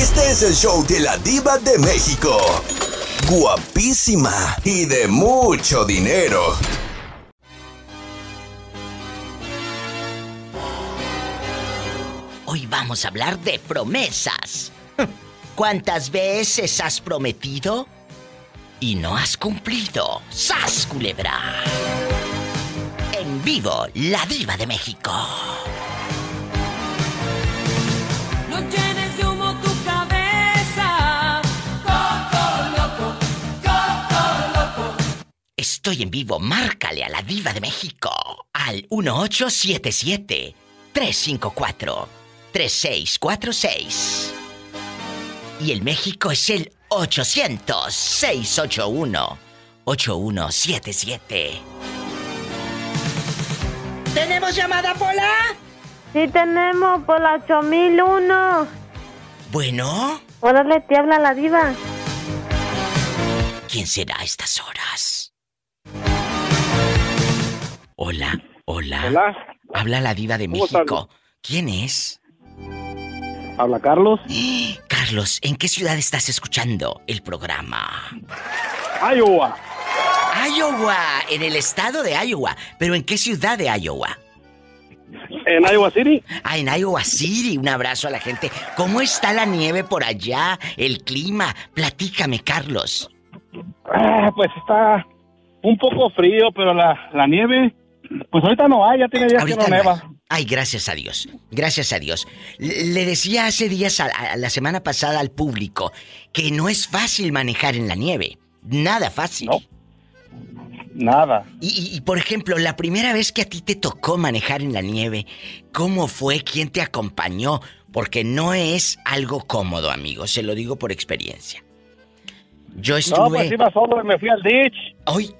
Este es el show de la diva de México. Guapísima y de mucho dinero. Hoy vamos a hablar de promesas. ¿Cuántas veces has prometido y no has cumplido? ¡Sas, culebra! En vivo, la diva de México. Estoy en vivo, márcale a la diva de México al 1877 354 3646. Y el México es el 800 681 8177. ¿Tenemos llamada, Pola? Sí tenemos por la 8001. Bueno, Órale, te habla la diva. ¿quién será a estas horas? Hola, hola. Hola, Habla la diva de. México. ¿Quién es? habla Carlos. Carlos, ¿en qué ciudad estás escuchando el programa? Iowa. Iowa, en el estado de Iowa. ¿Pero en qué ciudad de Iowa? En Iowa City. Ah, en Iowa City. Un abrazo a la gente. ¿Cómo está la nieve por allá? El clima. Platícame, Carlos. Ah, pues está un poco frío, pero la, la nieve, pues ahorita no hay, ya tiene días que no no neva. Ay, gracias a Dios. Gracias a Dios. Le decía hace días, a, a la semana pasada al público, que no es fácil manejar en la nieve. Nada fácil. No. Nada. Y, por ejemplo, la primera vez que a ti te tocó manejar en la nieve, ¿cómo fue? ¿Quién te acompañó? Porque no es algo cómodo, amigo. Se lo digo por experiencia. Yo No, estuve... pues iba solo y me fui al ditch. Hoy,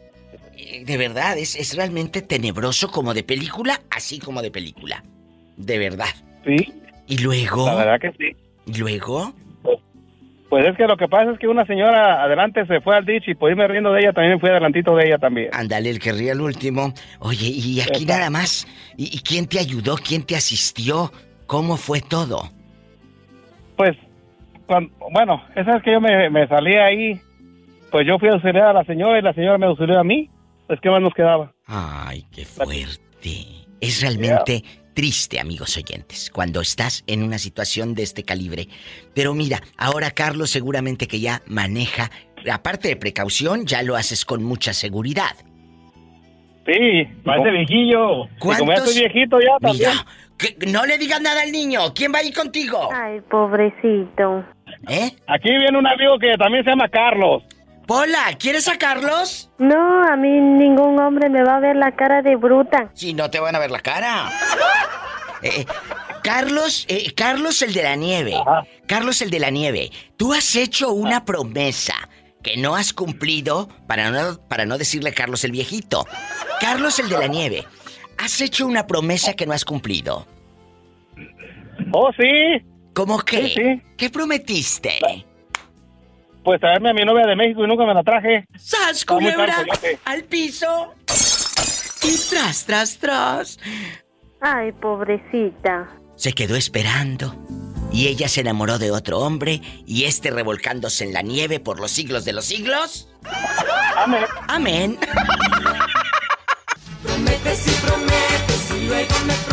de verdad, es, es realmente tenebroso como de película, así como de película. De verdad. Sí, Y luego... la verdad que sí. ¿Y luego? Pues es que lo que pasa es que una señora adelante se fue al ditch y por irme riendo de ella también me fui adelantito de ella también. Ándale, el que ría el último. Oye, y aquí Exacto. nada más. ¿Y, y quién te ayudó? ¿Quién te asistió? ¿Cómo fue todo? Pues, bueno, esa vez que yo me, me salí ahí, pues yo fui a auxiliar a la señora y la señora me auxilió a mí. Pues, ¿qué más nos quedaba? Ay, qué fuerte. Es realmente triste, amigos oyentes, cuando estás en una situación de este calibre. Pero mira, ahora Carlos seguramente que ya maneja, aparte de precaución, ya lo haces con mucha seguridad. Sí, parece viejillo. Y como ya ¿Cuántos- estoy viejito ya también. Mira, que no le digas nada al niño. ¿Quién va a ir contigo? Ay, pobrecito. ¿Eh? Aquí viene un amigo que también se llama Carlos. Pola, ¿quieres a Carlos? No, a mí ningún hombre me va a ver la cara de bruta. Si no te van a ver la cara. Eh, Carlos, eh, Carlos el de la nieve. Ajá. Carlos el de la nieve. Tú has hecho una promesa que no has cumplido para no, para no decirle Carlos el viejito. Carlos el de la nieve. Has hecho una promesa que no has cumplido. Oh, sí. ¿Cómo qué? Sí, sí. ¿Qué prometiste? Pues traerme a mi novia de México y nunca me la traje. ¡Sas, culebra! Al piso. Y tras, tras, tras. Ay, pobrecita. Se quedó esperando. Y ella se enamoró de otro hombre y este revolcándose en la nieve por los siglos de los siglos. Amén. Amén. Prometes y prometes y luego me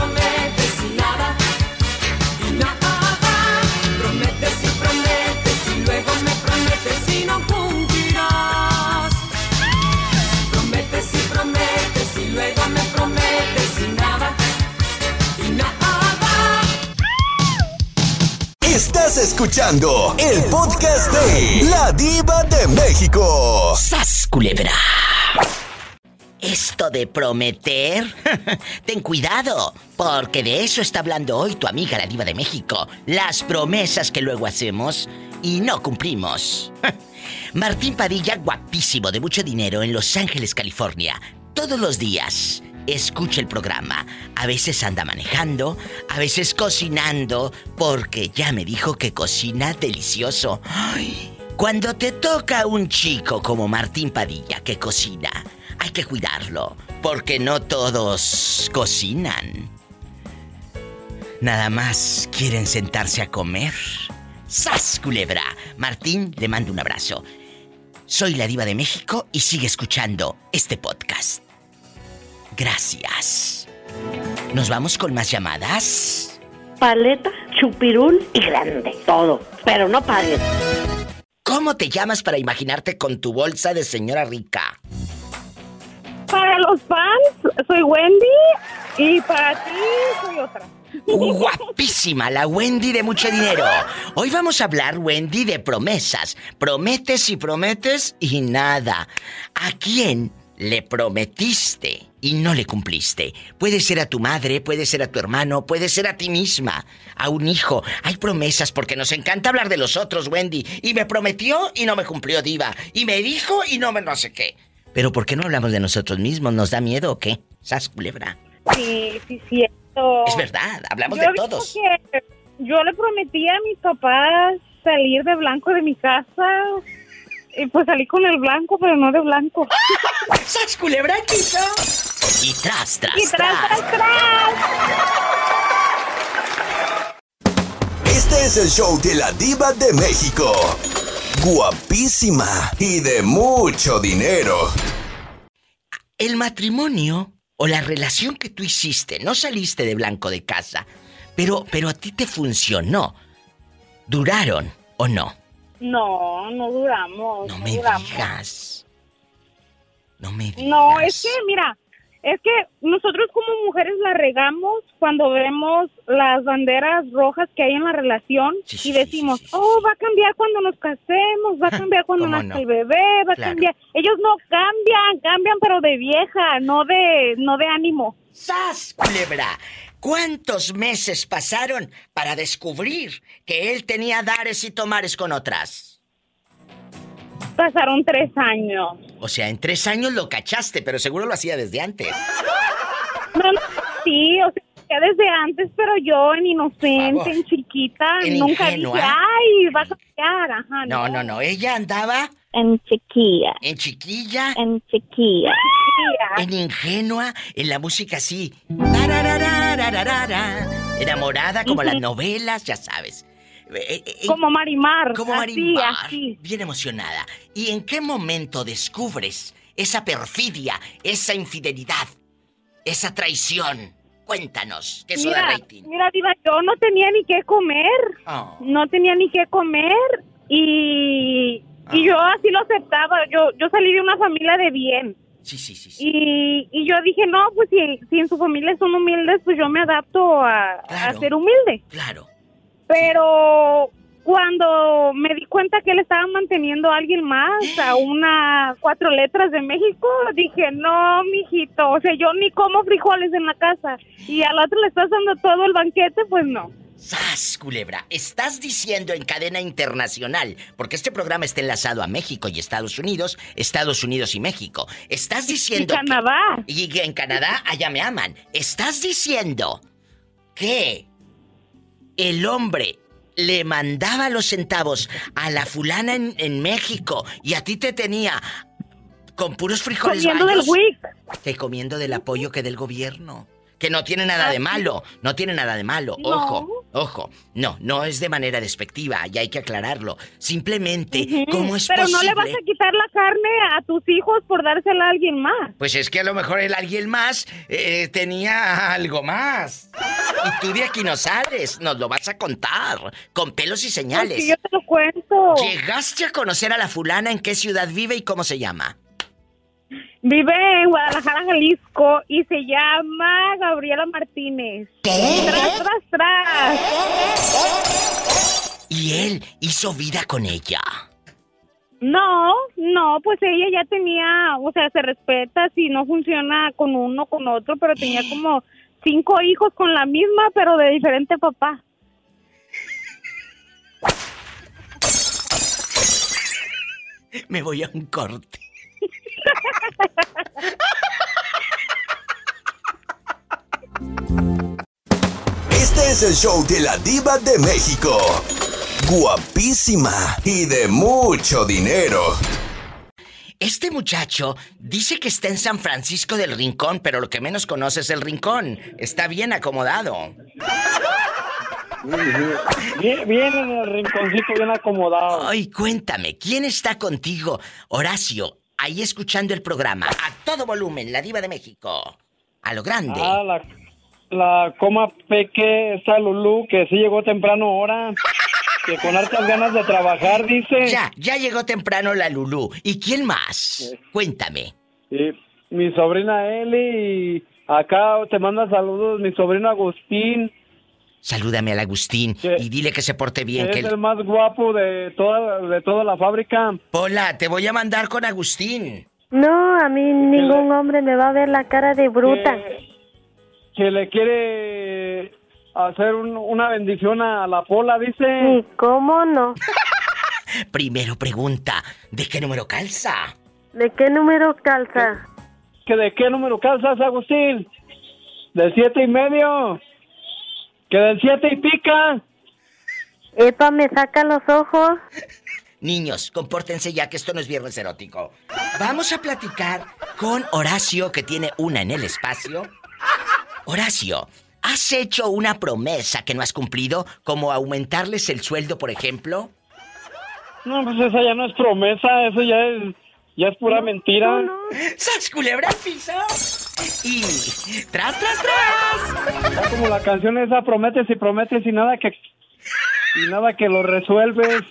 Estás escuchando el podcast de La Diva de México. ¡Sas, culebra! Esto de prometer, ten cuidado, porque de eso está hablando hoy tu amiga la diva de México. Las promesas que luego hacemos y no cumplimos. Martín Padilla, guapísimo, de mucho dinero, en Los Ángeles, California. Todos los días. Escucha el programa. A veces anda manejando, a veces cocinando, porque ya me dijo que cocina delicioso. Cuando te toca un chico como Martín Padilla que cocina, hay que cuidarlo, porque no todos cocinan. Nada más quieren sentarse a comer. ¡Sas, culebra! Martín, le mando un abrazo. Soy la diva de México y sigue escuchando este podcast. Gracias. ¿Nos vamos con más llamadas? Paleta, chupirul y grande. Todo. Pero no pagues. ¿Cómo te llamas para imaginarte con tu bolsa de señora rica? Para los fans, soy Wendy. Y para ti, soy otra. Guapísima, la Wendy de mucho dinero. Hoy vamos a hablar, Wendy, de promesas. Prometes y prometes y nada. ¿A quién le prometiste y no le cumpliste? Puede ser a tu madre, puede ser a tu hermano, puede ser a ti misma, a un hijo. Hay promesas porque nos encanta hablar de los otros, Wendy. Y me prometió y no me cumplió, Diva. Y me dijo y no me no sé qué. Pero ¿por qué no hablamos de nosotros mismos? ¿Nos da miedo o qué? ¿Sas culebra? Sí, sí, cierto. Es verdad, hablamos Yo de todos. que yo le prometí a mis papás salir de blanco de mi casa. Y pues salí con el blanco, pero no de blanco. ¡Sas culebra, chico! Y tras, tras, Y tras, tras. tras, tras. Este es el show de la diva de México. Guapísima y de mucho dinero. El matrimonio o la relación que tú hiciste, no saliste de blanco de casa, pero, pero a ti te funcionó. ¿Duraron o no? No, no duramos. No No, me duramos. digas. No me digas. No, es que, mira, es que nosotros como mujeres la regamos cuando vemos las banderas rojas que hay en la relación Sí, y decimos, sí, sí, oh, va a cambiar cuando nos casemos, va a cambiar cuando ¿Cómo nazca no? el bebé, va a cambiar. Ellos no cambian, cambian pero de vieja, no de, no de ánimo. ¡Sas, culebra! ¿Cuántos meses pasaron para descubrir que él tenía dares y tomares con otras? Pasaron tres años. O sea, en tres años lo cachaste, pero seguro lo hacía desde antes. No, no, sí, o sea, desde antes, pero yo en inocente, en chiquita, En nunca ingenua. dije, ay, va a cambiar, ajá. No, no, no. Ella andaba En chiquilla. en chiquilla, En chiquilla. en ingenua, en la música así. Enamorada como las novelas, ya sabes. Eh, eh, eh, Como Marimar. como así, Marimar, así. bien emocionada. ¿Y en qué momento descubres esa perfidia, esa infidelidad, esa traición? Cuéntanos, ¿qué eso da Mira, rating? mira, Diva, yo no tenía ni qué comer. Oh. No tenía ni qué comer. Y, Ah. y yo así lo aceptaba. Yo, yo salí de una familia de bien. Sí, sí, sí, sí. Y, y yo dije, no, pues si, si en su familia son humildes, pues yo me adapto a, a Claro. ser humilde. Claro. Pero cuando me di cuenta que él estaba manteniendo a alguien más, a una cuatro letras de México, dije, no, mijito, o sea, yo ni como frijoles en la casa y al otro le estás dando todo el banquete, pues no. ¡Sas, culebra! Estás diciendo en cadena internacional, porque este programa está enlazado a México y Estados Unidos, Estados Unidos y México. Estás Y diciendo. que- Canadá. y en Canadá, allá me aman. Estás diciendo que el hombre le mandaba los centavos a la fulana en, en México y a ti te tenía con puros frijoles Comiendo del WIC. que comiendo del apoyo que del gobierno. Que no tiene nada de malo, no tiene nada de malo. No. Ojo, ojo. No, no es de manera despectiva, y hay que aclararlo. Simplemente. ¿cómo es Pero posible? no le vas a quitar la carne a tus hijos por dársela a alguien más. Pues es que a lo mejor el alguien más eh, tenía algo más. Y tú de aquí no sales, nos lo vas a contar, con pelos y Porque señales. yo te lo cuento. ¿Llegaste a conocer a la fulana en qué ciudad vive y cómo se llama? Vive en Guadalajara, Jalisco y se llama Gabriela Martínez. Tras, tras, tras. Y él hizo vida con ella. No, no, pues ella ya tenía, o sea, se respeta si no funciona con uno, con otro, pero tenía como cinco hijos con la misma, pero de diferente papá. Me voy a un corte. Este es el show de la diva de México. Guapísima y de mucho dinero. Este muchacho dice que está en San Francisco del Rincón, pero lo que menos conoce es el Rincón. Está bien acomodado. Bien, bien en el rinconcito, bien acomodado. Ay, cuéntame, ¿quién está contigo? Horacio, ahí escuchando el programa, a todo volumen, la diva de México. A lo grande. Ah, la, la coma peque, esta Lulú, que sí llegó temprano ahora. Que con hartas ganas de trabajar, dice. Ya, ya llegó temprano la Lulú. ¿Y quién más? Cuéntame. Sí, mi sobrina Eli y acá te manda saludos mi sobrino Agustín, Salúdame al Agustín y dile que se porte que bien. es Que el él... más guapo de toda, de toda la fábrica. Pola, te voy a mandar con Agustín. No, a mí ningún hombre me va a ver la cara de bruta. Que, que le quiere hacer un- una bendición a la Pola, dice. ¿Y cómo no? Primero pregunta, ¿de qué número calza? ¿De qué número calza? ¿Que de qué número calzas, Agustín? ¿Del siete y medio? ¿Que del siete y pica? Epa, me saca los ojos. Niños, compórtense ya que esto no es viernes erótico. Vamos a platicar con Horacio, que tiene una en el espacio. Horacio, ¿has hecho una promesa que no has cumplido, como aumentarles el sueldo, por ejemplo? No, pues esa ya no es promesa, eso ya es, ya es pura mentira. ¡Sas culebra al piso! Y... ¡Tras, tras, tras! Como la canción esa, prometes y prometes y nada que... Y nada que lo resuelves.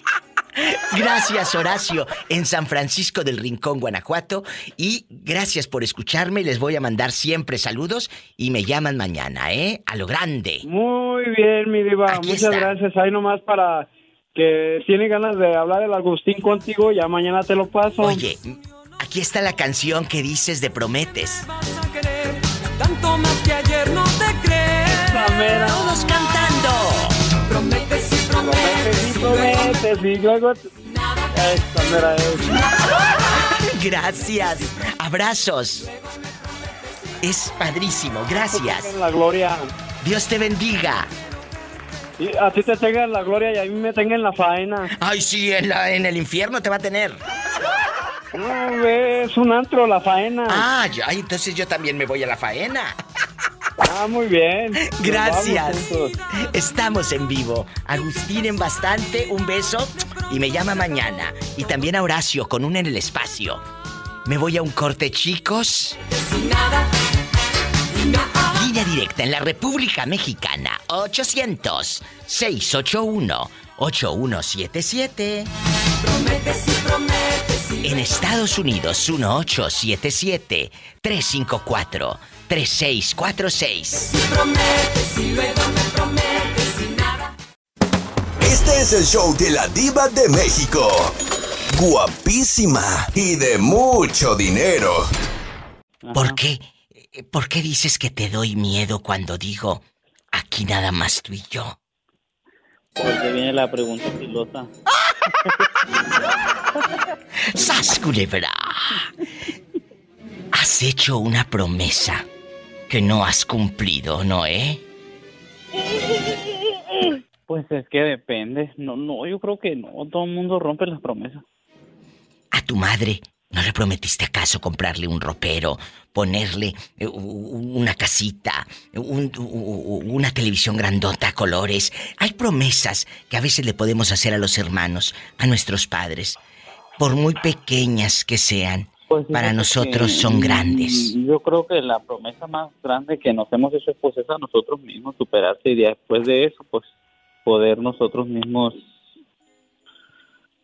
Gracias, Horacio, en San Francisco del Rincón, Guanajuato. Y gracias por escucharme. Les voy a mandar siempre saludos y me llaman mañana, ¿eh? A lo grande. Muy bien, mi diva. Aquí Muchas está. gracias. Ahí nomás para que tiene ganas de hablar el Agustín contigo, ya mañana te lo paso. Oye, aquí está la canción que dices de Prometes. Vas a querer tanto más que ayer, no te crees. Todos cantando. Prometes y prometes. Prometes y prometes y luego... Esta mera es. Gracias. Abrazos. Es padrísimo. Gracias. La gloria. Dios te bendiga. Y a ti te tenga en la gloria y a mí me tenga en la faena. Ay, sí, en, la- en el infierno te va a tener. No, es un antro la faena. Ah, ya, entonces yo también me voy a la faena. Ah, muy bien. Nos Gracias. Estamos en vivo. Agustín en bastante, un beso y me llama mañana. Y también a Horacio con un en el espacio. Me voy a un corte, chicos. Línea directa en la República Mexicana. 800-681-8177. Prometes y prometes. En Estados Unidos, 1877-354-3646. prometes y luego me prometes y nada. Este es el show de la diva de México. Guapísima y de mucho dinero. ¿Por qué? ¿Por qué dices que te doy miedo cuando digo aquí nada más tú y yo? Porque viene la pregunta pilosa. ¡Sas, culebra! Has hecho una promesa que no has cumplido, ¿no, eh? Pues es que depende. No, no, yo creo que no. Todo el mundo rompe las promesas. A tu madre, ¿no le prometiste acaso comprarle un ropero, ponerle eh, una casita, un- una televisión grandota a colores? Hay promesas que a veces le podemos hacer a los hermanos, a nuestros padres, por muy pequeñas que sean. Pues para nosotros son grandes. Yo creo que la promesa más grande que nos hemos hecho pues es a nosotros mismos superarse y después de eso pues poder nosotros mismos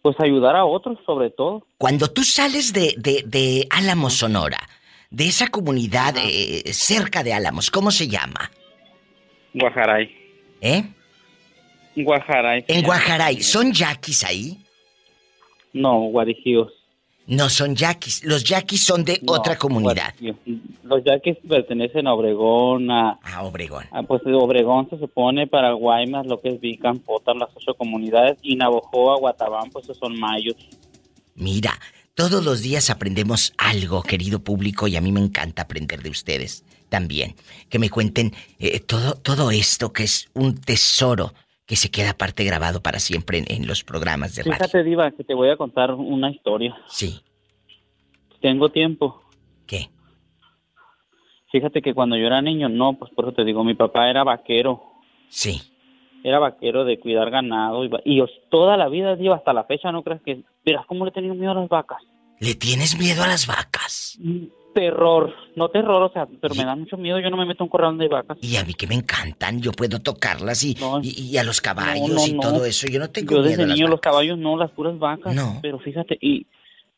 pues ayudar a otros sobre todo. Cuando tú sales de, de, de Álamos, Sonora, de esa comunidad eh, cerca de Álamos, ¿cómo se llama? Guajaray. ¿Eh? Guajaray. En. Guajaray, ¿son yaquis ahí? No, guarijíos. No son yaquis. Los yaquis son de No, otra comunidad. Los yaquis pertenecen a Obregón, a, A Obregón. Ah, pues de Obregón se supone para Guaymas, lo que es Vican, Potar, las ocho comunidades, y Navojoa, Guatabán, pues esos son mayos. Mira, todos los días aprendemos algo, querido público, y a mí me encanta aprender de ustedes también. Que me cuenten eh, todo, todo esto que es un tesoro que se queda aparte grabado para siempre en, en los programas de radio. Fíjate, Diva, que te voy a contar una historia. Sí. Tengo tiempo. ¿Qué? Fíjate que cuando yo era niño, no, pues por eso te digo, mi papá era vaquero. Sí. era vaquero de cuidar ganado y, y yo toda la vida, digo, hasta la fecha, no crees que, verás cómo le he tenido miedo a las vacas. ¿Le tienes miedo a las vacas? Terror, no terror, o sea, pero me da mucho miedo, yo no me meto un corral hay vacas. Y a mí que me encantan, yo puedo tocarlas y, No, y, y a los caballos no, y todo eso. Yo no tengo Yo miedo desde a las niño los caballos no, las puras vacas. No. Pero fíjate, y,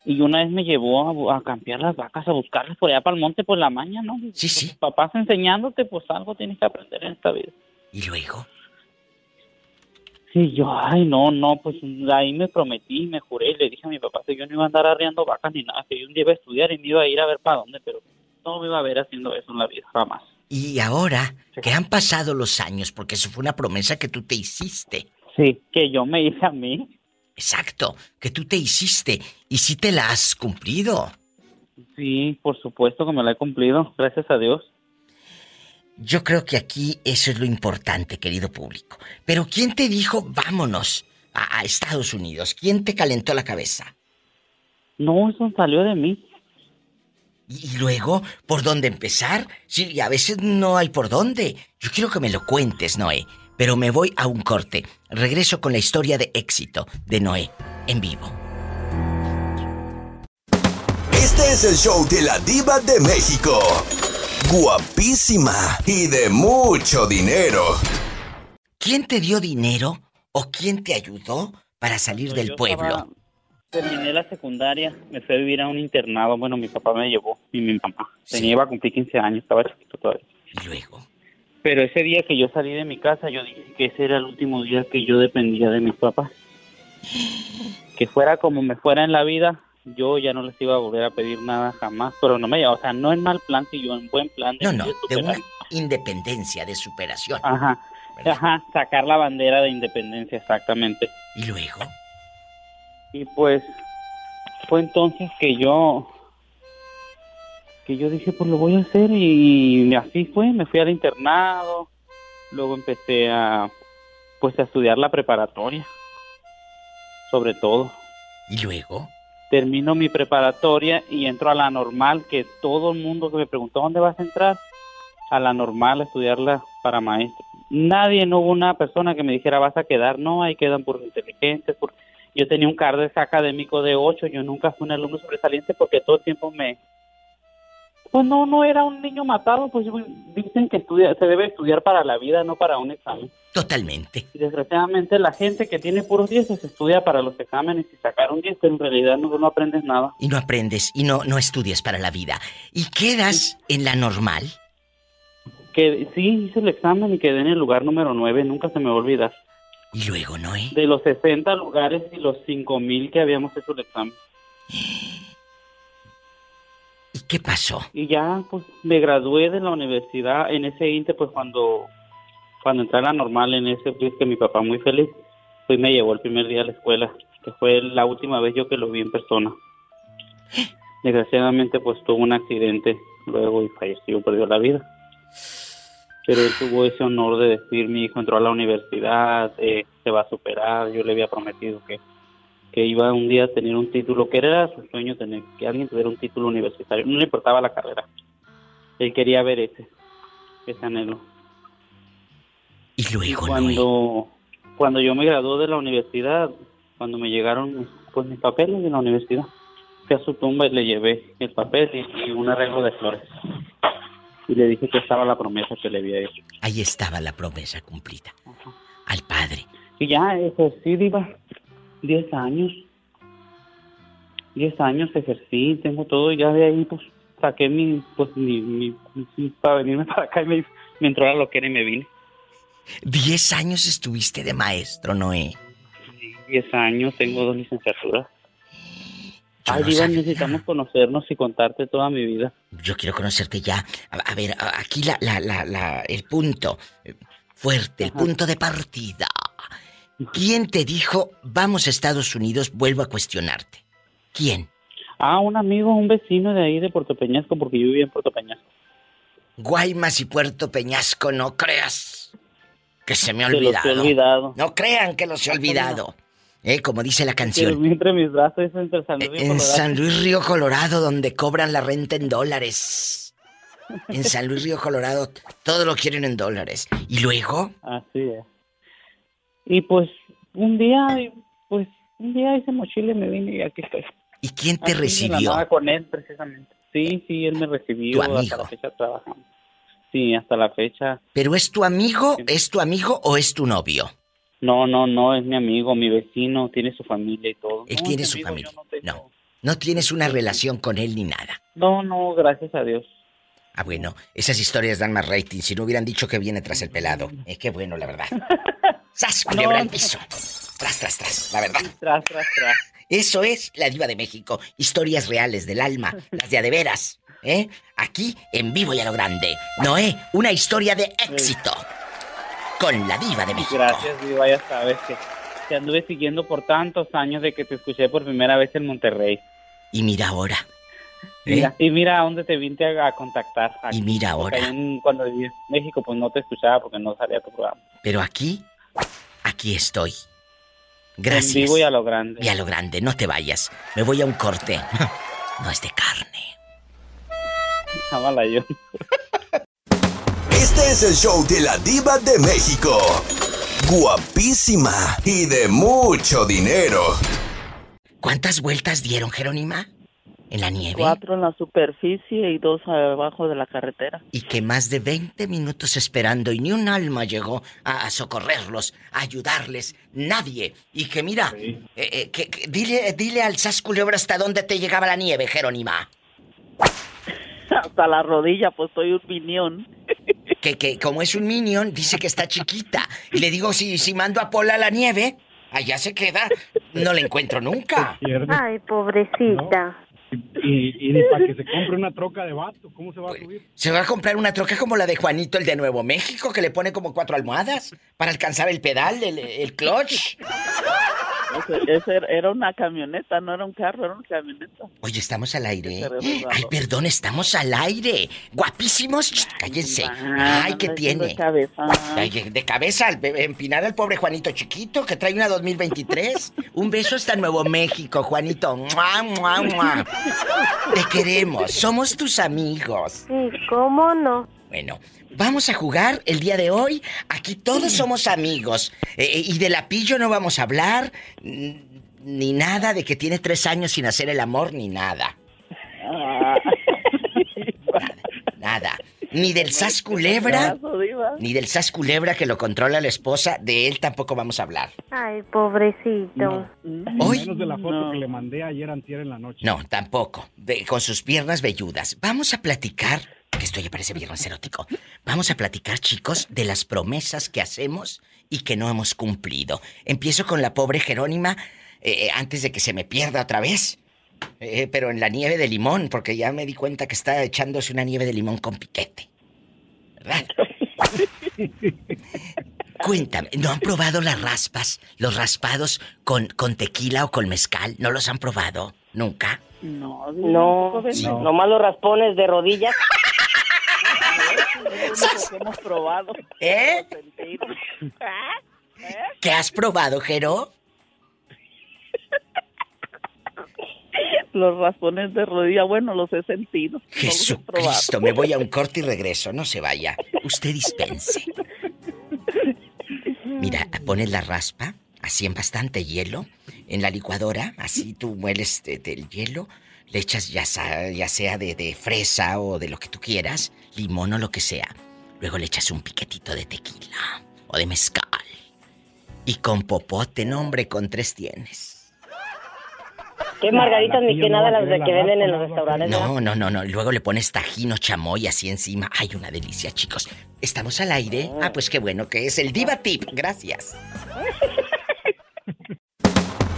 y una vez me llevó a, a campear las vacas, a buscarlas por allá para el monte por la mañana, ¿no? Sí, sí. Papás enseñándote, pues algo tienes que aprender en esta vida. ¿Y luego? Sí, yo, ay, no, no, pues ahí me prometí, me juré, le dije a mi papá que yo no iba a andar arriando vacas ni nada, que yo un día iba a estudiar y me iba a ir a ver para dónde, pero no me iba a ver haciendo eso en la vida, jamás. Y ahora que han pasado los años, porque eso fue una promesa que tú te hiciste. Sí, que yo me hice a mí. Exacto, que tú te hiciste y sí te la has cumplido. Sí, por supuesto que me la he cumplido, gracias a Dios. Yo creo que aquí eso es lo importante, querido público. Pero ¿quién te dijo vámonos a, a Estados Unidos? ¿Quién te calentó la cabeza? No, eso salió de mí. Y, y luego, ¿por dónde empezar? Sí, a veces no hay por dónde. Yo quiero que me lo cuentes, Noé. Pero me voy a un corte. Regreso con la historia de éxito de Noé en vivo. Este es el show de la diva de México. Guapísima y de mucho dinero. ¿Quién te dio dinero o quién te ayudó para salir del Yo pueblo? estaba- terminé la secundaria, me fui a vivir a un internado. Bueno, mi papá me llevó y mi mamá. Tenía, iba a cumplir 15 años, estaba chiquito todavía. ¿Y luego? Pero ese día que yo salí de mi casa, yo dije que ese era el último día que yo dependía de mis papás. Que fuera como me fuera en la vida, yo ya no les iba a volver a pedir nada jamás. Pero no me, o sea, no en mal plan, sino en buen plan. No, no, de de una independencia, de superación. Ajá, ajá, sacar la bandera de independencia, exactamente. ¿Y luego? Y pues fue entonces que yo que yo dije, pues lo voy a hacer y así fue, me fui al internado, luego empecé a pues a estudiar la preparatoria, sobre todo. ¿Y luego? Termino mi preparatoria y entro a la normal, que todo el mundo que me preguntó dónde vas a entrar, a la normal a estudiarla para maestro. Nadie, no hubo una persona que me dijera vas a quedar, no, ahí quedan por inteligentes, por... Yo tenía un cardex académico de 8, yo nunca fui un alumno sobresaliente porque todo el tiempo me... Pues no, no era un niño matado, pues dicen que estudia, se debe estudiar para la vida, no para un examen. Totalmente. Y desgraciadamente la gente que tiene puros 10 se estudia para los exámenes y sacar un 10, pero en realidad no, no aprendes nada. Y no aprendes y no, no estudias para la vida. ¿Y quedas en la normal? Que sí hice el examen y quedé en el lugar número 9, nunca se me va a olvidar. ¿Y luego, Noé? De los 60 lugares y los 5 mil que habíamos hecho el examen. ¿Y qué pasó? Y ya, pues, me gradué de la universidad en ese inter, pues, cuando, cuando entré a la normal, en ese, pues, que mi papá muy feliz, pues, me llevó el primer día a la escuela, que fue la última vez yo que lo vi en persona. Desgraciadamente, pues, tuvo un accidente luego y falleció, perdió la vida. Pero él tuvo ese honor de decir, mi hijo entró a la universidad, eh, se va a superar, yo le había prometido que que iba un día a tener un título, que era su sueño tener, que alguien tuviera un título universitario, no le importaba la carrera, él quería ver ese, ese anhelo. Y luego, cuando, cuando yo me gradué de la universidad, cuando me llegaron pues mis papeles de la universidad, fui a su tumba y le llevé el papel y, y un arreglo de flores. Y le dije que estaba la promesa que le había hecho. Ahí estaba la promesa cumplida. Al padre. Y ya ejercí, Diva, 10 años. 10 años ejercí, tengo todo, y ya de ahí pues saqué mi, pues mi, mi, mi- para venirme para acá y me, me entró a lo que era y me vine. Diez años estuviste de maestro, Noé. 10 años, tengo dos licenciaturas. Yo Ay, no sabía. necesitamos conocernos y contarte toda mi vida. Yo quiero conocerte ya. A, a ver, aquí la, la, la, la, el punto eh, fuerte, el punto de partida. ¿Quién te dijo, vamos a Estados Unidos, vuelvo a cuestionarte? ¿Quién? Ah, un amigo, un vecino de ahí de Puerto Peñasco, porque yo vivía en Puerto Peñasco. Guaymas y Puerto Peñasco, no creas que se me ha Se los he olvidado. olvidado. No crean que los he olvidado. Eh, como dice la canción. entre mis brazos es entre San Luis y En Colorado. San Luis Río Colorado, donde cobran la renta en dólares. En San Luis Río Colorado, todo lo quieren en dólares. ¿Y luego? Así es. Y pues un día, pues un día hice mochila y me vine y aquí estoy. ¿Y quién te recibió? con él, precisamente. Sí, sí, él me recibió. ¿Tu Hasta la fecha trabajamos. Sí, hasta la fecha. ¿Pero es tu amigo, es tu amigo o es tu novio? No, no, no, es mi amigo, mi vecino, tiene su familia y todo. Él No, tiene es su amigo, familia. no tengo- No. No tienes una relación con él ni nada. No, no, gracias a Dios. Ah, bueno, esas historias dan más rating. Si no hubieran dicho que viene tras el pelado. Eh, qué bueno, la verdad. ¡Sas! Culebra al piso. Tras, tras, tras. La verdad. Tras, tras, tras. Eso es la diva de México. Historias reales del alma. Las de a de veras. ¿Eh? Aquí, en vivo y a lo grande. Noé, una historia de éxito. Con la diva de México. Gracias, Diva, ya sabes que te anduve siguiendo por tantos años de que te escuché por primera vez en Monterrey. Y mira ahora. ¿eh? Mira, y mira a dónde te vine a, contactar. Y mira ahora. en- cuando viví en México, pues no te escuchaba porque no salía tu programa. Pero aquí, aquí estoy. Gracias. En vivo y a lo grande. Y a lo grande, no te vayas. Me voy a un corte. No es de carne. Yo. Este es el show de la diva de México. Guapísima y de mucho dinero. ¿Cuántas vueltas dieron, Jerónima? ¿En la nieve? Cuatro en la superficie y dos abajo de la carretera. Y que más de 20 minutos esperando y ni un alma llegó a, a socorrerlos, a ayudarles. Nadie. Y que mira, eh, eh, que, que- dile, dile al Sas Culebra hasta dónde te llegaba la nieve, Jerónima. Hasta la rodilla, pues soy un minión. Que, que como es un minion, dice que está chiquita. Y le digo, si, si mando a Pola a la nieve, allá se queda. No la encuentro nunca. Ay, pobrecita. Y, para que se compre una troca de vato, ¿cómo se va a subir? Se va a comprar una troca como la de Juanito, el de Nuevo México, que le pone como cuatro almohadas para alcanzar el pedal, el, el clutch. Ese, ese era- una camioneta, no era un carro, era una camioneta. Oye, estamos al aire. Resbaló. Ay, perdón, estamos al aire. Guapísimos. Cállense. Ay, ¿qué tiene? de cabeza. Ay, de cabeza, empinar al pobre Juanito chiquito que trae una 2023. Un beso hasta Nuevo México, Juanito. ¡Mua, mua, mua! Te queremos, somos tus amigos. Sí, ¿cómo no? Bueno, vamos a jugar el día de hoy. Aquí todos somos amigos. Eh, eh, y de la pillo no vamos a hablar. mm, Ni nada de que tiene tres años sin hacer el amor, ni nada. Ah. Nada. Ni del Sas Culebra. Ni del Sas Culebra que lo controla la esposa. De él tampoco vamos a hablar. Ay, pobrecito. Hoy. Menos de la foto que le mandé ayer antier en la noche. No, tampoco. De- con sus piernas velludas. Vamos a platicar. Que esto ya parece viernes erótico. Vamos a platicar, chicos, de las promesas que hacemos y que no hemos cumplido. Empiezo con la pobre Jerónima eh, antes de que se me pierda otra vez. Eh, pero en la nieve de limón, porque ya me di cuenta que está echándose una nieve de limón con piquete. ¿Verdad? Cuéntame, ¿no han probado las raspas, los raspados con, con tequila o con mezcal? ¿No los han probado? ¿Nunca? No, No, no. nomás los raspones de rodillas. Es que hemos probado. ¿Eh? ¿Qué has probado, Jero? Los raspones de rodilla, bueno, los he sentido. Jesucristo, me voy a un corte y regreso. No se vaya. Usted dispense. Mira, pones la raspa, así en bastante hielo, en la licuadora, así tú mueles de- del hielo, le echas ya sea de, de fresa o de lo que tú quieras, limón o lo que sea. Luego le echas un piquetito de tequila o de mezcal. Y con popote, no hombre, con tres tienes. Qué margaritas ni que nada las de que venden en los restaurantes. No, no, no, no. Luego le pones tajín o chamoy así encima. Ay, una delicia, chicos. ¿Estamos al aire? Ah, pues qué bueno que es el Diva Tip. Gracias.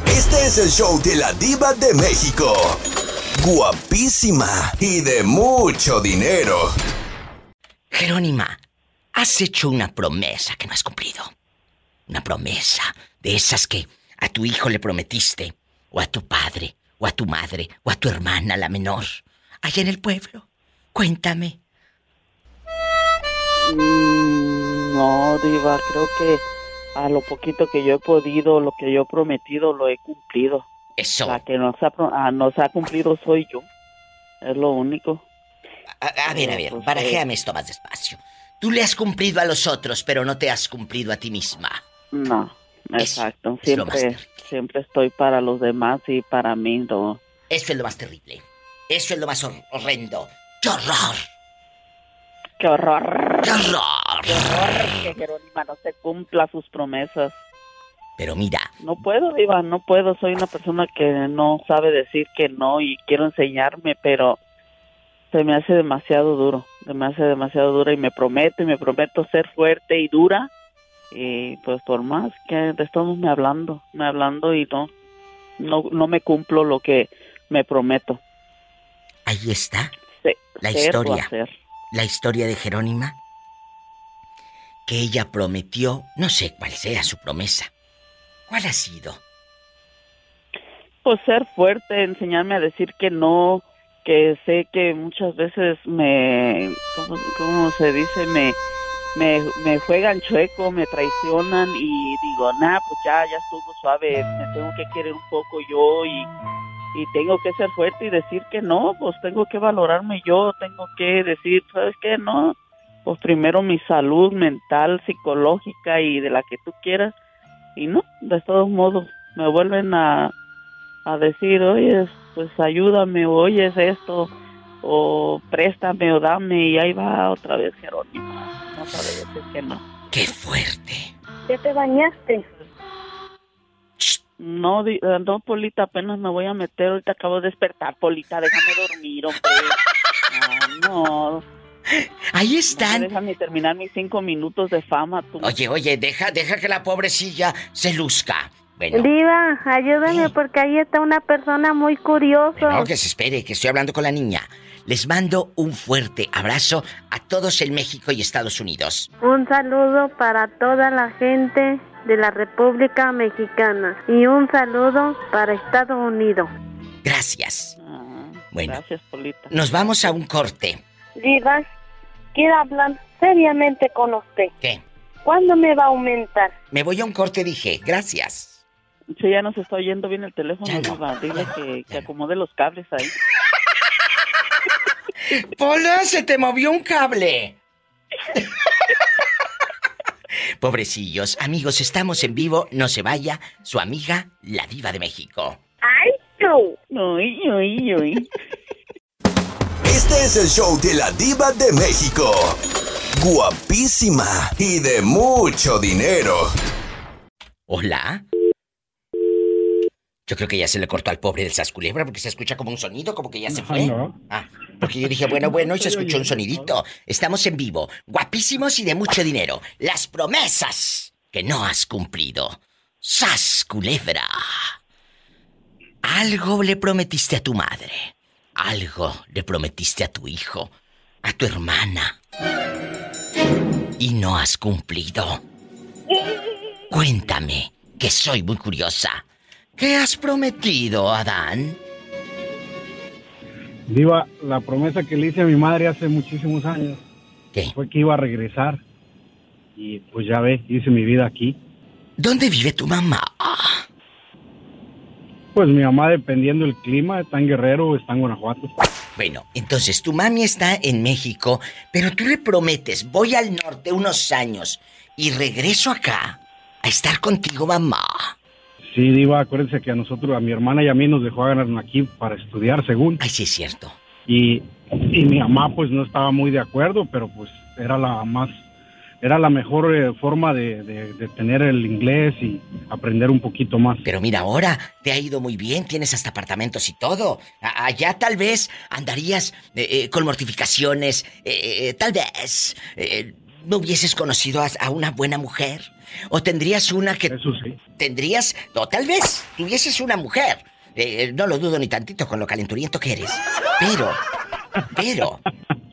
Este es el show de la diva de México. Guapísima y de mucho dinero. Jerónima, has hecho una promesa que no has cumplido. Una promesa de esas que a tu hijo le prometiste, o a tu padre, o a tu madre, o a tu hermana, la menor, allá en el pueblo. Cuéntame. No, Diva, creo que a lo poquito que yo he podido, lo que yo he prometido, lo he cumplido. Eso. La que no se ha, ah, no se ha cumplido soy yo. Es lo único. A, a ver, a ver, Pues, barajéame esto más despacio. Tú le has cumplido a los otros, pero no te has cumplido a ti misma. No, Exacto. es Siempre, siempre estoy para los demás y para mí no. Eso es lo más terrible. Eso es lo más hor- horrendo. ¡Qué horror! ¡Qué horror! ¡Qué horror! ¡Qué horror que Jerónima no se cumpla sus promesas! Pero mira, No puedo, Diva, no puedo. Soy una persona que no sabe decir que no y quiero enseñarme, pero se me hace demasiado duro. Se me hace demasiado dura y me prometo y me prometo ser fuerte y dura. Y pues por más que estamos me hablando, me hablando y no, no, no me cumplo lo que me prometo. ahí está Se- La historia. la historia de Jerónima. Que ella prometió, no sé cuál sea su promesa. ¿Cuál ha sido? Pues ser fuerte, enseñarme a decir que no, que sé que muchas veces me, ¿cómo, se dice? Me, me, me juegan chueco, me traicionan y digo, nah, pues ya, ya estuvo suave, me tengo que querer un poco yo y, y tengo que ser fuerte y decir que no, pues tengo que valorarme yo, tengo que decir, ¿sabes qué? No, pues primero mi salud mental, psicológica y de la que tú quieras y no, de todos modos me vuelven a, a decir, oye, pues ayúdame, o oye, es esto, o préstame, o dame, y ahí va otra vez Jerónima. No sabe decir que no. ¡Qué fuerte! ¿Ya te bañaste? No, di- eh, no, Polita, apenas me voy a meter, ahorita acabo de despertar, Polita, déjame dormir, hombre. Ah, no, Ahí no me están. dejan ni terminar mis cinco minutos de fama, tú. Oye, oye, deja, deja que la pobrecilla se luzca. Bueno, Diva, ayúdame porque ahí está una persona muy curiosa. bueno, que se espere, que estoy hablando con la niña. Les mando un fuerte abrazo a todos en México y Estados Unidos. Un saludo para toda la gente de la República Mexicana y un saludo para Estados Unidos. Gracias. Ah, Bueno. Gracias, Polita. Nos vamos a un corte. Diva, quiero hablar seriamente con usted. ¿Qué? ¿Cuándo me va a aumentar? Me voy a un corte, dije. Gracias. Sí, ya nos está oyendo bien el teléfono, Ya no. Dile que, que no. acomode los cables ahí. Pola, se te movió un cable. Pobrecillos, amigos, estamos en vivo. No se vaya, su amiga, la diva de México. ¡Ay, tú! Uy, uy, uy. Este es el show de la diva de México. Guapísima y de mucho dinero. Hola. Yo creo que ya se le cortó al pobre del Sasculebra porque se escucha como un sonido, como que ya se fue. Ah, porque yo dije, bueno, bueno, y se escuchó un sonidito. Estamos en vivo, guapísimos y de mucho dinero. Las promesas que no has cumplido. Sasculebra. Algo le prometiste a tu madre. Algo le prometiste a tu hijo, a tu hermana. Y no has cumplido. Cuéntame, que soy muy curiosa. ¿Qué has prometido, Adán? Diva, la promesa que le hice a mi madre hace muchísimos años ¿Qué? fue que iba a regresar. Y pues ya ve, hice mi vida aquí. ¿Dónde vive tu mamá? Pues mi mamá, dependiendo del clima, está en Guerrero o está en Guanajuato. Bueno, entonces tu mami está en México, pero tú le prometes, voy al norte unos años y regreso acá a estar contigo, mamá. Sí, Diva, acuérdense que a nosotros, a mi hermana y a mí nos dejó ganar aquí para estudiar, según. Ay, sí es cierto. Y, y mi mamá, pues no estaba muy de acuerdo, pero pues era la más. Era la mejor eh, forma de, de- de tener el inglés y aprender un poquito más. Pero mira, ahora te ha ido muy bien, tienes hasta apartamentos y todo. A- allá tal vez andarías eh, eh, con mortificaciones, tal vez no hubieses conocido a, a una buena mujer. O tendrías una que Eso sí. tendrías, o tal vez tuvieses una mujer. Eh, no lo dudo ni tantito con lo calenturiento que eres. Pero, pero,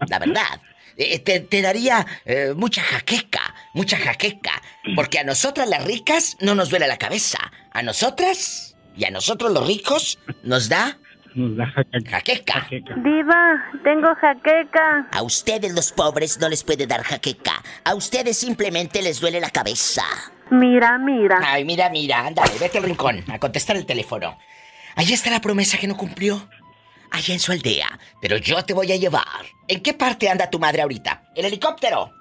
la verdad, eh, te, te daría eh, mucha jaqueca, mucha jaqueca. Porque a nosotras las ricas no nos duele la cabeza. A nosotras y a nosotros los ricos nos da Jaca- jaqueca. jaqueca. Diva, tengo jaqueca. A ustedes los pobres no les puede dar jaqueca. A ustedes simplemente les duele la cabeza. Mira, mira. Ay, mira, mira, ándale, vete al rincón a contestar el teléfono. Allí está la promesa que no cumplió. Allá en su aldea. Pero yo te voy a llevar. ¿En qué parte anda tu madre ahorita? ¿El helicóptero?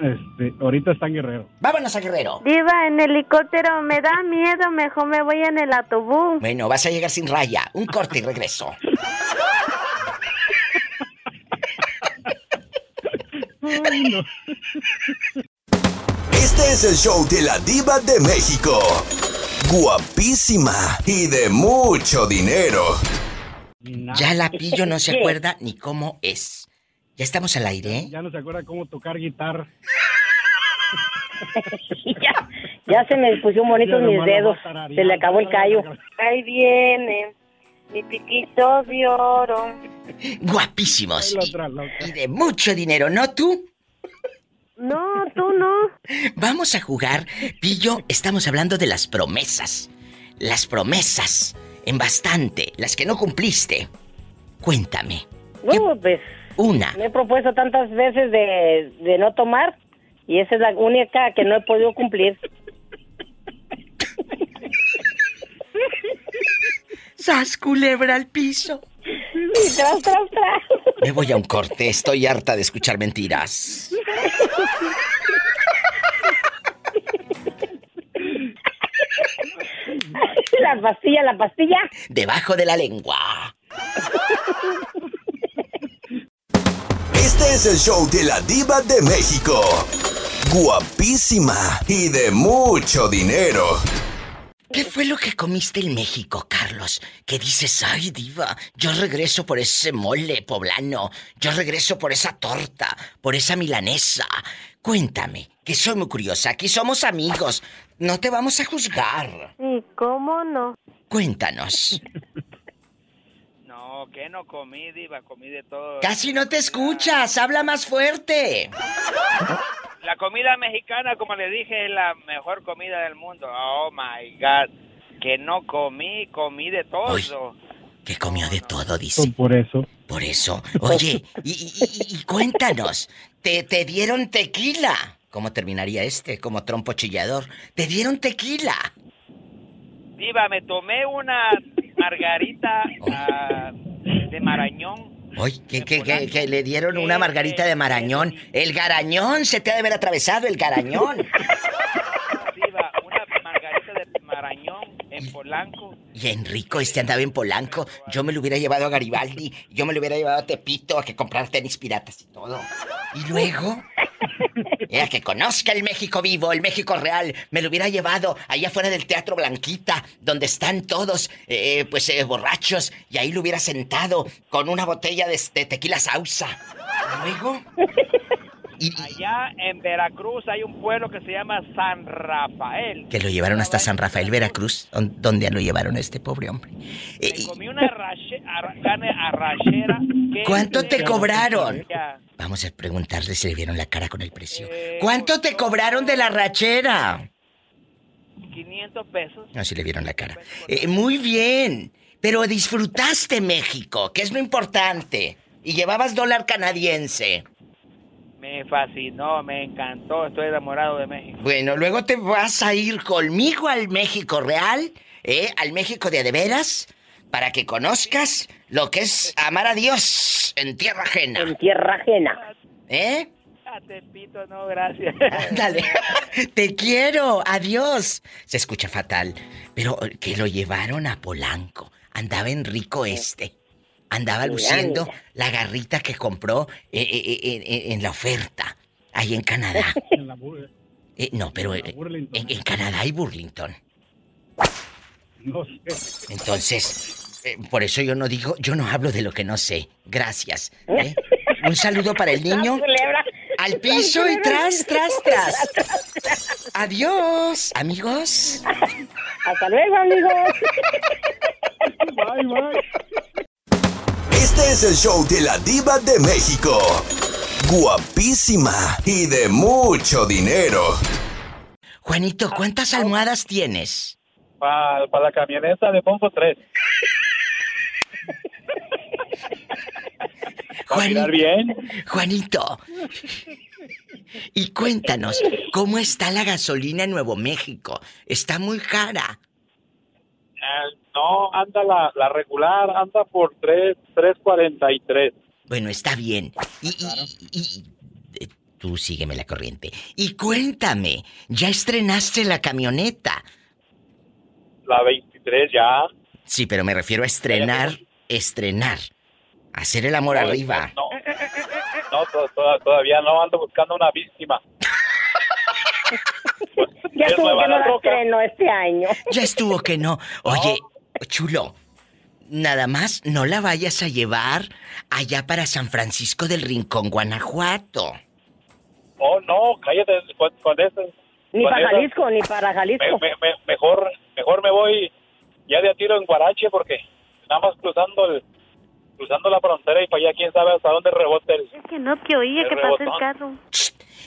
Este, ahorita está en Guerrero. Vámonos a Guerrero. Diva, en helicóptero me da miedo, mejor me voy en el autobús. Bueno, vas a llegar sin raya. Un corte y regreso. Ay, no. Este es el show de la diva de México. Guapísima y de mucho dinero. Ya la pillo no se acuerda ni cómo es. Ya estamos al aire, ¿eh? Ya no se acuerda cómo tocar guitarra. ya, ya se me pusieron bonitos mis dedos. Se le acabó el callo. Ahí viene mi piquito de oro. Guapísimos. Ay, la Y, otra loca. y de mucho dinero, ¿no tú? No, tú no. Vamos a jugar. Pillo, estamos hablando de las promesas. Las promesas. En bastante. Las que no cumpliste. Cuéntame. No, pues Una. me he propuesto tantas veces de, de no tomar y esa es la única que no he podido cumplir. ¡Sas culebra al piso! Y tras, tras, tras. Me voy a un corte. Estoy harta de escuchar mentiras. La pastilla, la pastilla. Debajo de la lengua. Este es el show de la diva de México. Guapísima y de mucho dinero. ¿Qué fue lo que comiste en México, Carlos? Que dices, ay, diva, yo regreso por ese mole poblano, yo regreso por esa torta, por esa milanesa. Cuéntame, que soy muy curiosa, aquí somos amigos, no te vamos a juzgar. ¿Y cómo no? Cuéntanos. No, que no comí, diva, comí de todo. Casi no te escuchas, habla más fuerte. La comida mexicana, como le dije, es la mejor comida del mundo. Oh my God. Que no comí, comí de todo. Uy. Que comió de todo, Pues dice. por eso. Por eso. Oye, y, y- y- y cuéntanos, ¿te, ¿te dieron tequila? ¿Cómo terminaría este? Como trompo chillador. ¿Te dieron tequila? Diva, me tomé una margarita de Marañón. Oye, que, que, que- que le dieron una margarita de marañón. El garañón se te ha de haber atravesado, el garañón. Una margarita de Marañón en Polanco. Y Enrico, este andaba en Polanco. Yo me lo hubiera llevado a Garibaldi. Yo me lo hubiera llevado a Tepito a que comprar tenis piratas y todo. Y luego. Era que conozca el México vivo, el México real. Me lo hubiera llevado allá afuera del Teatro Blanquita, donde están todos, eh, pues, eh, borrachos. Y ahí lo hubiera sentado con una botella de, de tequila sausa. Luego. Y, Allá en Veracruz hay un pueblo que se llama San Rafael. que lo llevaron hasta San Rafael, Veracruz. ¿Dó- ¿Dónde lo llevaron a este pobre hombre? Eh, Me comí una arrache- arra- carne arrachera. ¿Cuánto te cobraron? Vamos a preguntarle si le vieron la cara con el precio. ¿Cuánto te cobraron de la rachera? 500 pesos. No, si le vieron la cara. Eh, muy bien. Pero disfrutaste México, que es lo importante. Y llevabas dólar canadiense. Me fascinó, me encantó. Estoy enamorado de México. Bueno, luego te vas a ir conmigo al México real, ¿eh? Al México de a de veras, para que conozcas lo que es amar a Dios en tierra ajena. En tierra ajena. ¿Eh? Ah, Tepito, no, gracias. Dale. Te quiero. Adiós. Se escucha fatal. Pero que lo llevaron a Polanco. Andaba en rico este. Andaba luciendo la garrita que compró eh, eh, eh, en la oferta. Ahí en Canadá. En la Eh, no, pero eh, Burlington. en, en Canadá y Burlington. No sé. Entonces, eh, por eso yo no digo, yo no hablo de lo que no sé. Gracias. ¿eh? Un saludo para el niño. Al piso y tras, tras, tras. Adiós, amigos. Hasta luego, amigos. Bye, bye. Este es el show de la diva de México. Guapísima y de mucho dinero. Juanito, ¿cuántas almohadas tienes? Para la camioneta de Pompo 3. Juanito, bien. Juanito. Y cuéntanos, ¿cómo está la gasolina en Nuevo México? Está muy cara. Eh, no, anda la, la regular, anda por 3, 3.43. Bueno, está bien. Y, y- y- y- Tú sígueme la corriente. Y cuéntame, ¿ya estrenaste la camioneta? La 23 ya. Sí, pero me refiero a estrenar, estrenar. Hacer el amor No, arriba. No, no to- to- todavía no ando buscando una víctima. Ya es estuvo que no la este año. Ya estuvo que no. Oye, chulo, nada más no la vayas a llevar allá para San Francisco del Rincón, Guanajuato. Oh, no, cállate con, con eso. Ni con para eso. Jalisco, ni para Jalisco. Me- me- me- mejor, mejor me voy ya de a tiro en Guarache porque nada más cruzando el, cruzando la frontera y para allá quién sabe hasta dónde rebote el... Es que no te oía El que pasó el carro.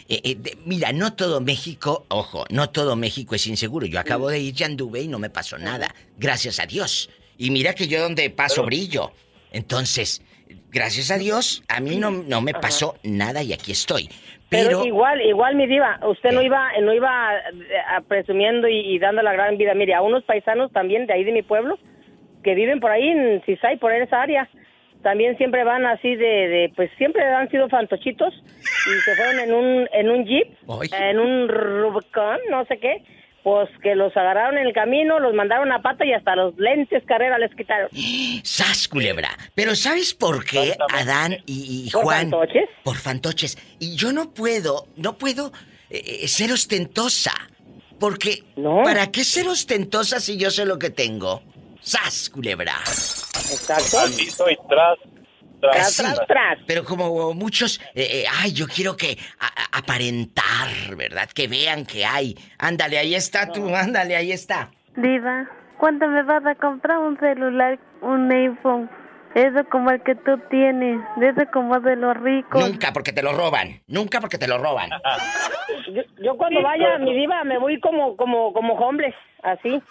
Eh, eh, de- mira, no todo México, ojo, no todo México es inseguro. Yo acabo de ir, ya anduve y no me pasó nada. Gracias a Dios. Y mira que yo donde paso brillo. Entonces, gracias a Dios, a mí no, no me pasó nada y aquí estoy. Pero, Pero, igual, igual mi diva, usted no iba, no iba eh, a- presumiendo y, y dando la gran vida. Mire, a unos paisanos también de ahí de mi pueblo que viven por ahí en Cisay, por esa área, también siempre van así de, de pues siempre han sido fantochitos y se fueron en un en un jeep, en un Rubicon, no sé qué, pues que los agarraron en el camino, los mandaron a pata y hasta los lentes carrera les quitaron. ¡Sas, culebra! Pero ¿sabes por qué Adán y, y ¿Por Juan? fantoches? Por fantoches. Y yo no puedo, no puedo eh, ser ostentosa. Porque, ¿para qué ser ostentosa si yo sé lo que tengo? ¡Sas, culebra! Exacto. Al tras, tras. Pero como muchos, eh, eh, ay, yo quiero que a- a- aparentar, ¿verdad? Que vean que hay. Ándale, ahí está tú, ándale, ahí está. Diva, ¿cuándo me vas a comprar un celular, un iPhone? Eso como el que tú tienes, eso como de los ricos. Nunca porque te lo roban, nunca porque te lo roban. Yo, yo cuando vaya, mi diva, me voy como como como homeless, así,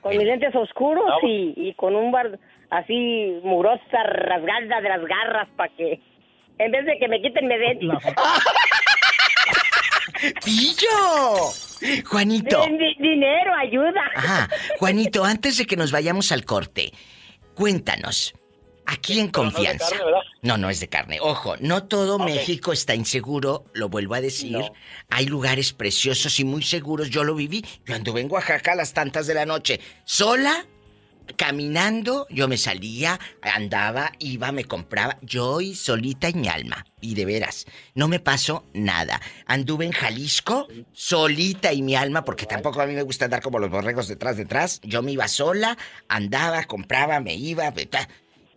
con mis lentes oscuros y, y con un bar así murosa, rasgada de las garras, para que en vez de que me quiten, me den. ¡Pillo! Juanito. Dinero, ayuda. Ajá, Juanito, antes de que nos vayamos al corte, cuéntanos, aquí en pero no es de confianza. No, no es de carne. Ojo, no todo México está inseguro, lo vuelvo a decir. Hay lugares preciosos y muy seguros. Yo lo viví. Yo anduve en Oaxaca a las tantas de la noche, sola, caminando. Yo me salía, andaba, iba, me compraba. Yo y solita en mi alma. Y de veras, no me pasó nada. Anduve en Jalisco, solita y mi alma, porque tampoco a mí me gusta andar como los borregos detrás, detrás. Yo me iba sola, andaba, compraba, me iba.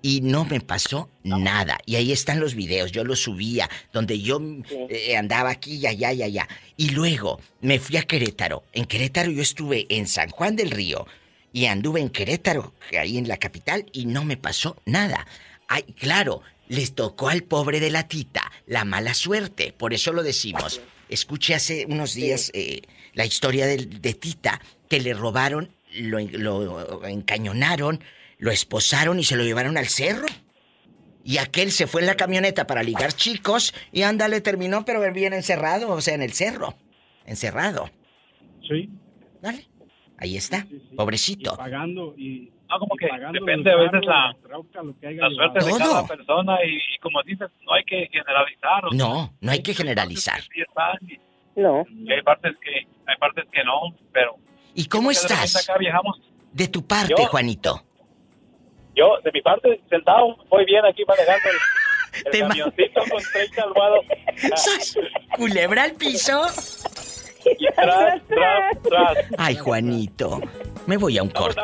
y no me pasó nada. Y ahí están los videos, yo los subía, donde yo eh, andaba aquí y allá y allá. Y luego me fui a Querétaro. En Querétaro yo estuve en San Juan del Río y anduve en Querétaro, ahí en la capital, y no me pasó nada. Ay, claro, les tocó al pobre de la tita la mala suerte, por eso lo decimos. Escuché hace unos días eh, la historia del- de, Tita, que le robaron, lo, lo encañonaron, lo esposaron y se lo llevaron al cerro. Y aquel se fue en la camioneta para ligar chicos y ándale, terminó, pero bien encerrado, o sea, en el cerro. Encerrado. Sí. Dale. Ahí está. Pobrecito. Pagando y. No, como que depende a veces la, la suerte de cada persona y, y como dices, no hay que generalizar. o sea, No, no hay que generalizar. sí y- No. y hay partes que hay partes que no, pero ¿Y cómo estás? acá viajamos. De tu parte, Yo- Juanito. Yo, de mi parte, sentado, voy bien aquí manejando el, el camioncito con 30 almohados. ¡Sas! Culebra al piso. Y tras, tras, tras. Ay, Juanito. Me voy a un No, corte.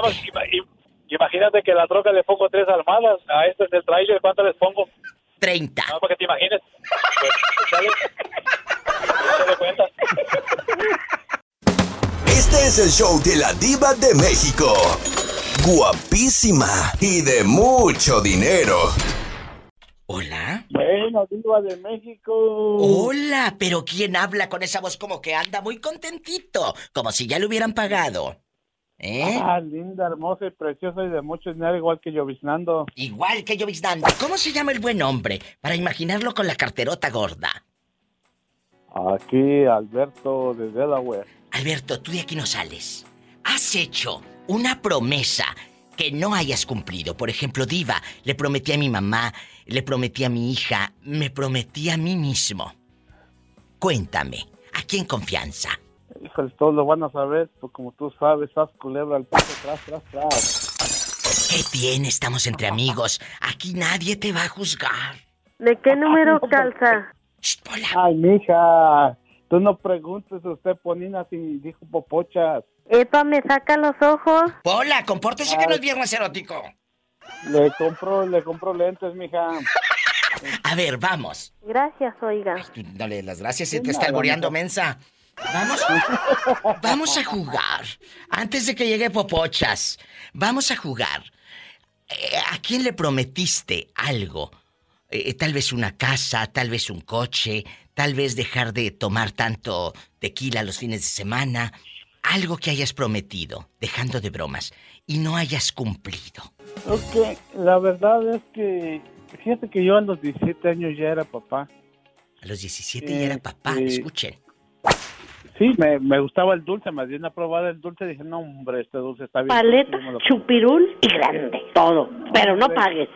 imagínate que a la troca le pongo tres almohadas, a este es el trailer, ¿cuánto les pongo? 30. No, para que te imagines. Pues. Échale cuenta. Este es el show de la diva de México. Guapísima y de mucho dinero. Diva de México. Hola, pero ¿quién habla con esa voz como que anda muy contentito? Como si ya le hubieran pagado. ¿Eh? Ah, linda, hermosa y preciosa y de mucho dinero, igual que lloviznando. Igual que lloviznando. ¿Cómo se llama el buen hombre? Para imaginarlo con la carterota gorda. Aquí, Alberto de Delaware. Alberto, tú de aquí no sales. Has hecho una promesa que no hayas cumplido. Por ejemplo, Diva, le prometí a mi mamá, le prometí a mi hija, me prometí a mí mismo. Cuéntame, aquí en confianza. Híjole, todos lo van a saber, pues como tú sabes, haz culebra al piso, tras, tras, tras. ¿Qué tiene? Estamos entre amigos. Aquí nadie te va a juzgar. ¿De qué número calza? Ay, mija, tú no preguntes, usted ponina si dijo popochas. Epa, me saca los ojos. Hola, compórtese que no es viernes erótico. Le compro, le compro lentes, mija. A ver, vamos. Gracias, oiga. Tú Dale las gracias y te está alboreando, mensa. Vamos, vamos a jugar. Antes de que llegue Popochas, vamos a jugar. Eh, ¿A quién le prometiste algo? Eh, tal vez una casa, tal vez un coche, tal vez dejar de tomar tanto tequila los fines de semana. Algo que hayas prometido, dejando de bromas, y no hayas cumplido. Ok, la verdad es que, fíjate que yo a los 17 años ya era papá. A los 17 ya era papá, Este, escuchen. Sí, me, me gustaba el dulce, más bien a probar el dulce dije, no, hombre, este dulce está bien. Paleta, me lo- chupirul y grande. Todo. Pero no pagues.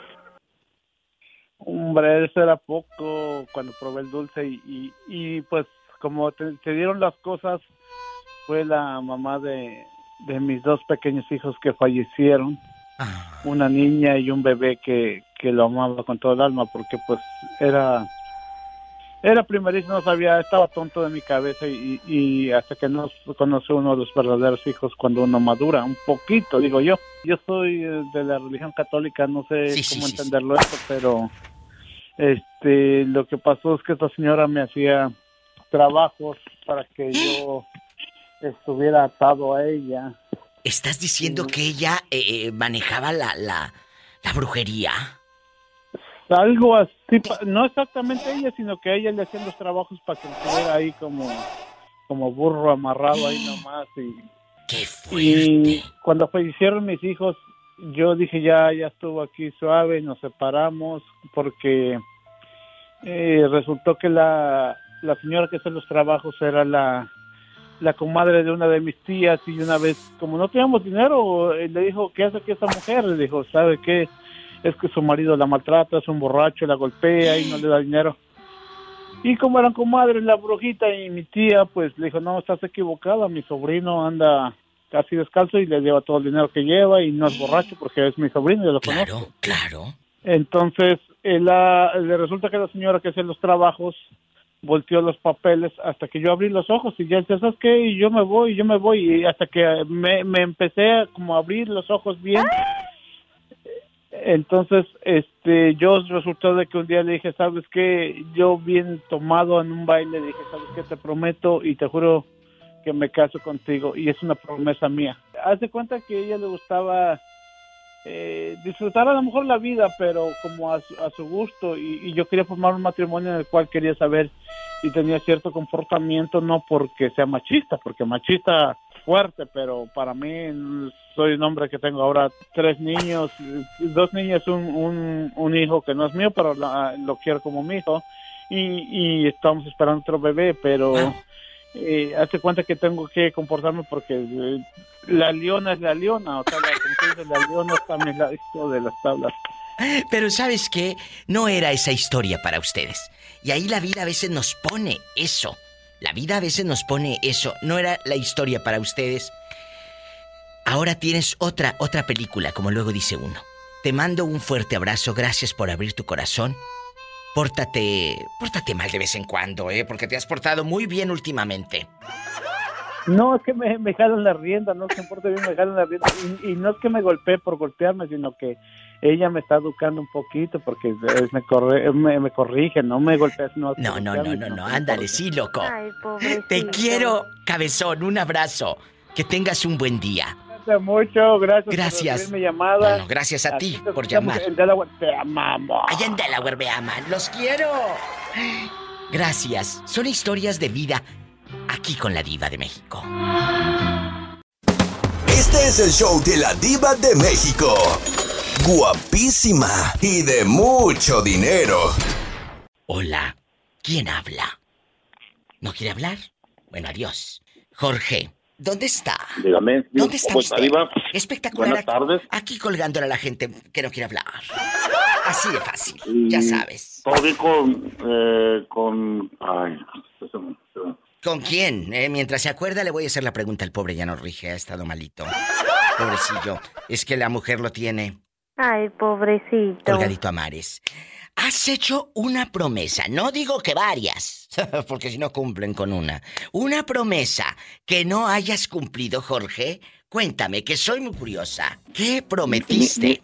Hombre, eso era poco cuando probé el dulce y, y, y, pues como te, te dieron las cosas, fue la mamá de, de mis dos pequeños hijos que fallecieron. Una niña y un bebé que, que lo amaba con todo el alma porque pues era era primerizo, no sabía, estaba tonto de mi cabeza y, y hasta que no conoce uno de los verdaderos hijos cuando uno madura, un poquito, digo yo. Yo soy eh, de la religión católica, no sé Sí, cómo sí, sí. entenderlo esto, pero este lo que pasó es que esta señora me hacía trabajos para que yo estuviera atado a ella. ¿Estás diciendo que ella eh, eh, manejaba la, la, la brujería? Algo así, no exactamente ella, sino que ella le hacían los trabajos para que estuviera ahí como, como burro amarrado ahí nomás. Y, y cuando fallecieron mis hijos, yo dije ya, ya estuvo aquí suave, nos separamos porque eh, resultó que la, la señora que hace los trabajos era la, la comadre de una de mis tías y una vez, como no teníamos dinero, eh, le dijo, ¿qué hace aquí esa mujer? Le dijo, ¿sabe qué? Es que su marido la maltrata, es un borracho, la golpea y no le da dinero. Y como eran comadres, la brujita y mi tía, pues le dijo, no, estás equivocada, mi sobrino anda casi descalzo y le lleva todo el dinero que lleva y no es borracho porque es mi sobrino, yo lo conozco. Claro. Entonces, eh, la- le resulta que la señora que hace los trabajos volteó los papeles hasta que yo abrí los ojos y ya decía, ¿sabes qué? Y yo me voy, yo me voy. Y hasta que me, me empecé a como abrir los ojos bien. Entonces, este, yo resultó de que un día le dije, ¿sabes qué? Yo bien tomado en un baile, dije, ¿sabes qué? Te prometo y te juro que me caso contigo. Y es una promesa mía. Haz de cuenta que a ella le gustaba eh, disfrutar a lo mejor la vida, pero como a su, a su gusto. Y, y yo quería formar un matrimonio en el cual quería saber si tenía cierto comportamiento, no porque sea machista, porque machista fuerte, pero para mí soy un hombre que tengo ahora tres niños, dos niñas, un, un, un hijo que no es mío, pero la- lo quiero como mi hijo. Y, y estamos esperando otro bebé, pero eh, hace cuenta que tengo que comportarme porque eh, la leona es la leona, o sea, la, la leona está a mi lado de las tablas. Pero ¿sabes qué? No era esa historia para ustedes. Y ahí la vida a veces nos pone eso. La vida a veces nos pone eso. No era la historia para ustedes. Ahora tienes otra, otra película, como luego dice uno. Te mando un fuerte abrazo, gracias por abrir tu corazón. Pórtate, pórtate mal de vez en cuando, ¿eh? Porque te has portado muy bien últimamente. No, es que me, me jalan la rienda, no se importa bien, me jalan la rienda. Y, y no es que me golpee por golpearme, sino que ella me está educando un poquito porque me, corre, me, me corrige, no me golpea. No, No, no, no, no, no, ándale, sí, loco. Ay. Te quiero, cabezón, un abrazo. Que tengas un buen día. Gracias mucho, gracias, Gracias. por mi llamada. No, no, gracias a ti por llamar. en Delaware. Te amamos. Allá en Delaware me aman. ¡Los quiero! Gracias. Son historias de vida aquí con la diva de México. Este es el show de la diva de México. Guapísima y de mucho dinero. Hola. ¿Quién habla? ¿No quiere hablar? Bueno, adiós. Jorge, ¿dónde está? Dígame, ¿Dónde está. Diva? Espectacular. Buenas tardes. Aquí colgándole a la gente que no quiere hablar. Así de fácil, Y ya sabes. Todo con, eh, con, ay, ¿Con quién? Eh, mientras se acuerda, le voy a hacer la pregunta. El pobre ya no rige, ha estado malito. Pobrecillo. Es que la mujer lo tiene Ay, pobrecito. colgadito a mares. Has hecho una promesa, no digo que varias, porque si no cumplen con una. Una promesa que no hayas cumplido, Jorge. Cuéntame, que soy muy curiosa. ¿Qué prometiste?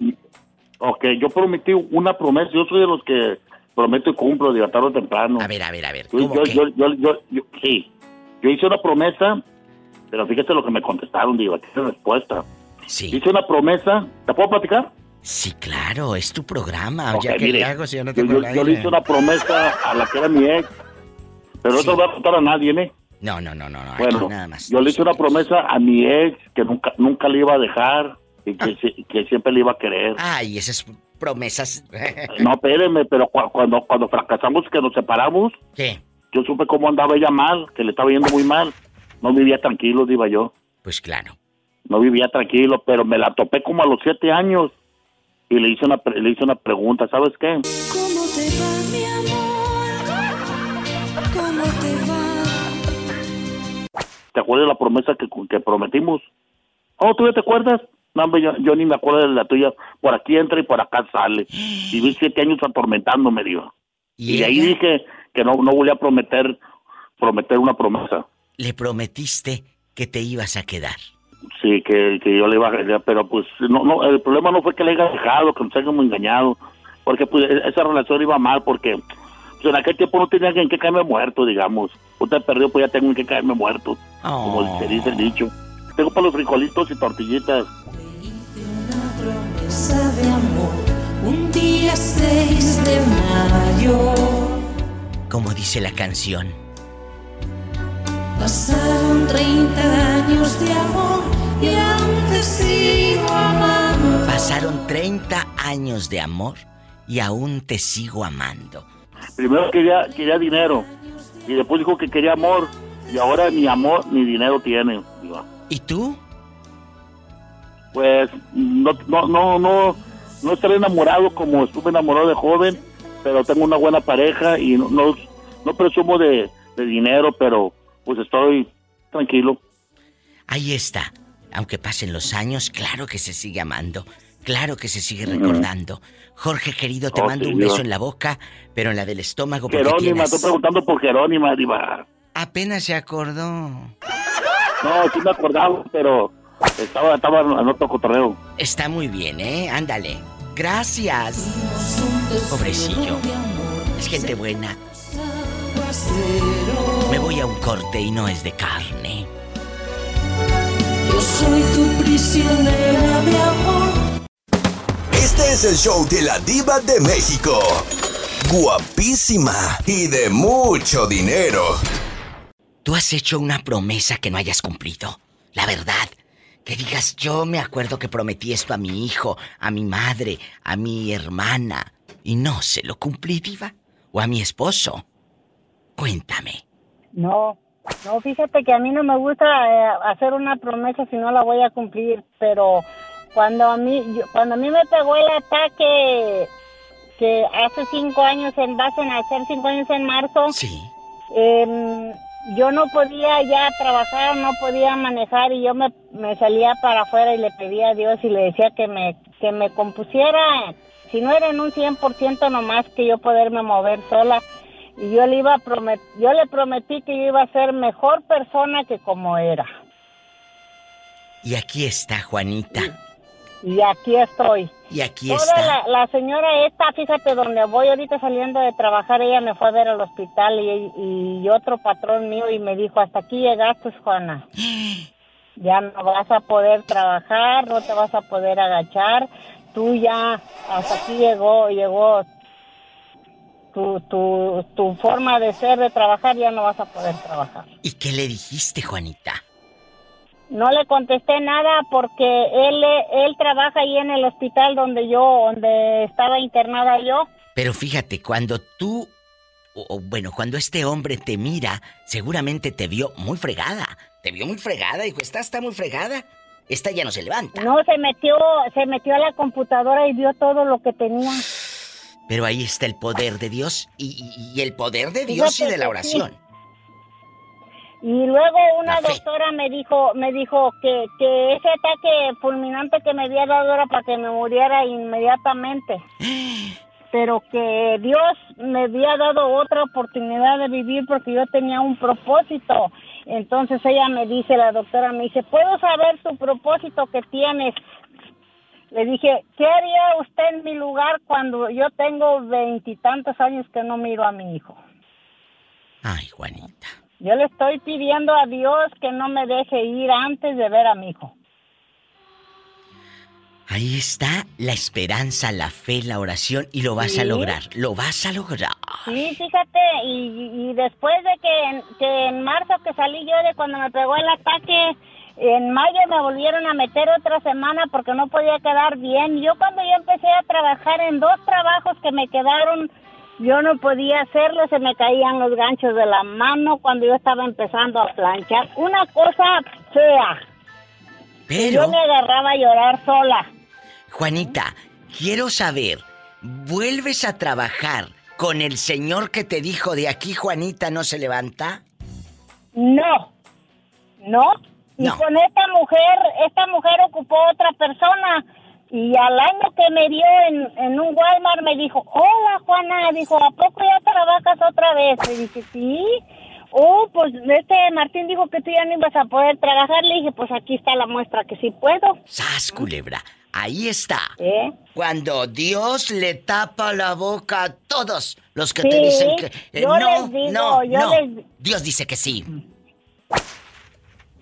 Ok, yo prometí una promesa, yo soy de los que prometo y cumplo, de tarde o temprano. A ver, a ver, a ver. ¿cómo yo, yo, yo, yo- sí, yo hice una promesa, pero fíjate lo que me contestaron, digo, aquí está la respuesta. Sí. Hice una promesa, ¿te puedo platicar? Sí, claro, es tu programa. Ya que mire, le hago si yo no yo, tengo yo- el yo le hice una promesa a la que era mi ex, pero no se lo voy a contar a nadie, ¿eh? No, no, no, no, no. Bueno, nada más. yo le hice una promesa a mi ex que nunca nunca le iba a dejar y que, si- que siempre le iba a querer. Ay, esas promesas. No, espéreme, pero cu- cuando, cuando fracasamos, que nos separamos, ¿Qué? yo supe cómo andaba ella mal, que le estaba yendo muy mal. No vivía tranquilo, diva yo. Pues claro. No vivía tranquilo, pero me la topé como a los siete años y le hice una, pre- le hice una pregunta, ¿sabes qué? ¿Cómo te va, mi amor? ¿Cómo te va? ¿Te acuerdas de la promesa que, que prometimos? Oh, ¿tú ya te acuerdas? No, hombre, yo, yo ni me acuerdo de la tuya. Por aquí entra y por acá sale. Viví siete años atormentándome, digo. ¿Y Y, de ahí dije que no, no volví a prometer, prometer una promesa. Le prometiste que te ibas a quedar. Sí, que, que yo le iba a... Pero pues, no, no, el problema no fue que le haya dejado, que nos hayamos engañado. Porque pues e- esa relación iba mal, porque pues, en aquel tiempo no tenía en qué caerme muerto, digamos. Usted perdió, pues ya tengo en qué caerme muerto. Como se dice el dicho. Tengo para los frijolitos y tortillitas. Promesa de amor, un día 6 de mayo. Como dice la canción. Pasaron 30 años de amor y aún te sigo amando. Pasaron 30 años de amor y aún te sigo amando. Primero quería, quería dinero. Y después dijo que quería amor. Y ahora ni amor ni dinero tiene. ¿Y tú? Pues no, no, no, no, no estaré enamorado como estuve enamorado de joven, pero tengo una buena pareja y no, no, no presumo de, de dinero, pero pues estoy tranquilo. Ahí está. Aunque pasen los años, claro que se sigue amando. Claro que se sigue recordando. Jorge querido, te Oh, mando sí, un beso en la boca, pero en la del estómago Jerónima, tienes... estoy preguntando por Jerónima, Diva. Apenas se acordó. No, sí me acordaba, pero estaba, estaba en otro cotorreo. Está muy bien, ¿eh? Ándale. Gracias. Pobrecillo. Es gente buena. Me voy a un corte y no es de carne. Yo soy tu prisionera de amor. Este es el show de la diva de México. Guapísima y de mucho dinero. ¿Tú has hecho una promesa que no hayas cumplido? La verdad. Que digas, yo me acuerdo que prometí esto a mi hijo, a mi madre, a mi hermana, y no se lo cumplí, diva. O a mi esposo. Cuéntame. No, no, fíjate que a mí no me gusta eh, hacer una promesa si no la voy a cumplir, pero cuando a mí, yo- cuando a mí me pegó el ataque que hace cinco años, en base a hacer cinco años en marzo, sí. em, yo no podía ya trabajar, no podía manejar y yo me, me salía para afuera y le pedía a Dios y le decía que me, que me compusiera, si no era en un 100% nomás que yo poderme mover sola. Y yo le iba a promet yo le prometí que yo iba a ser mejor persona que como era. Y aquí está Juanita. Y aquí estoy. Y aquí Toda está. la, la señora esta, fíjate, donde voy ahorita saliendo de trabajar, ella me fue a ver al hospital y, y otro patrón mío y me dijo, hasta aquí llegaste, Juana. Ya no vas a poder trabajar, no te vas a poder agachar. Tú ya, hasta aquí llegó, llegó tu, tu, tu forma de ser, de trabajar, ya no vas a poder trabajar. ¿Y qué le dijiste, Juanita? No le contesté nada porque él, él trabaja ahí en el hospital donde yo, donde estaba internada yo. Pero fíjate, cuando tú, o, o bueno, cuando este hombre te mira, seguramente te vio muy fregada. Te vio muy fregada, dijo, esta está muy fregada. Esta ya no se levanta. No, se metió, se metió a la computadora y vio todo lo que tenía. Pero ahí está el poder de Dios y, y- y el poder de Dios y de la sí. oración. Y luego una doctora me dijo, me dijo que, que ese ataque fulminante que me había dado era para que me muriera inmediatamente. Pero que Dios me había dado otra oportunidad de vivir porque yo tenía un propósito. Entonces ella me dice, la doctora me dice, ¿puedo saber tu propósito que tienes? Le dije, ¿qué haría usted en mi lugar cuando yo tengo veintitantos años que no miro a mi hijo? Ay, Juanita. Yo le estoy pidiendo a Dios que no me deje ir antes de ver a mi hijo. Ahí está la esperanza, la fe, la oración y lo vas a lograr. Lo vas a lograr. Sí, fíjate, y, y después de que en, que en marzo que salí yo de cuando me pegó el ataque, en mayo me volvieron a meter otra semana porque no podía quedar bien. Yo cuando yo empecé a trabajar en dos trabajos que me quedaron, yo no podía hacerlo, se me caían los ganchos de la mano cuando yo estaba empezando a planchar. Una cosa fea. Pero- Yo me agarraba a llorar sola. Juanita, quiero saber, ¿vuelves a trabajar con el señor que te dijo de aquí Juanita no se levanta? No, no. Y No. con esta mujer, esta mujer ocupó otra persona. Y al año que me dio en, en un Walmart me dijo, hola Juana, dijo, ¿a poco ya trabajas otra vez? Le dije, sí. Oh, pues este Martín dijo que tú ya no ibas a poder trabajar. Le dije, pues aquí está la muestra que sí puedo. ¡Sas, culebra! Ahí está. ¿Eh? Cuando Dios le tapa la boca a todos los que Sí, te dicen que eh, yo no, les digo, no, yo no. les- Dios dice que sí.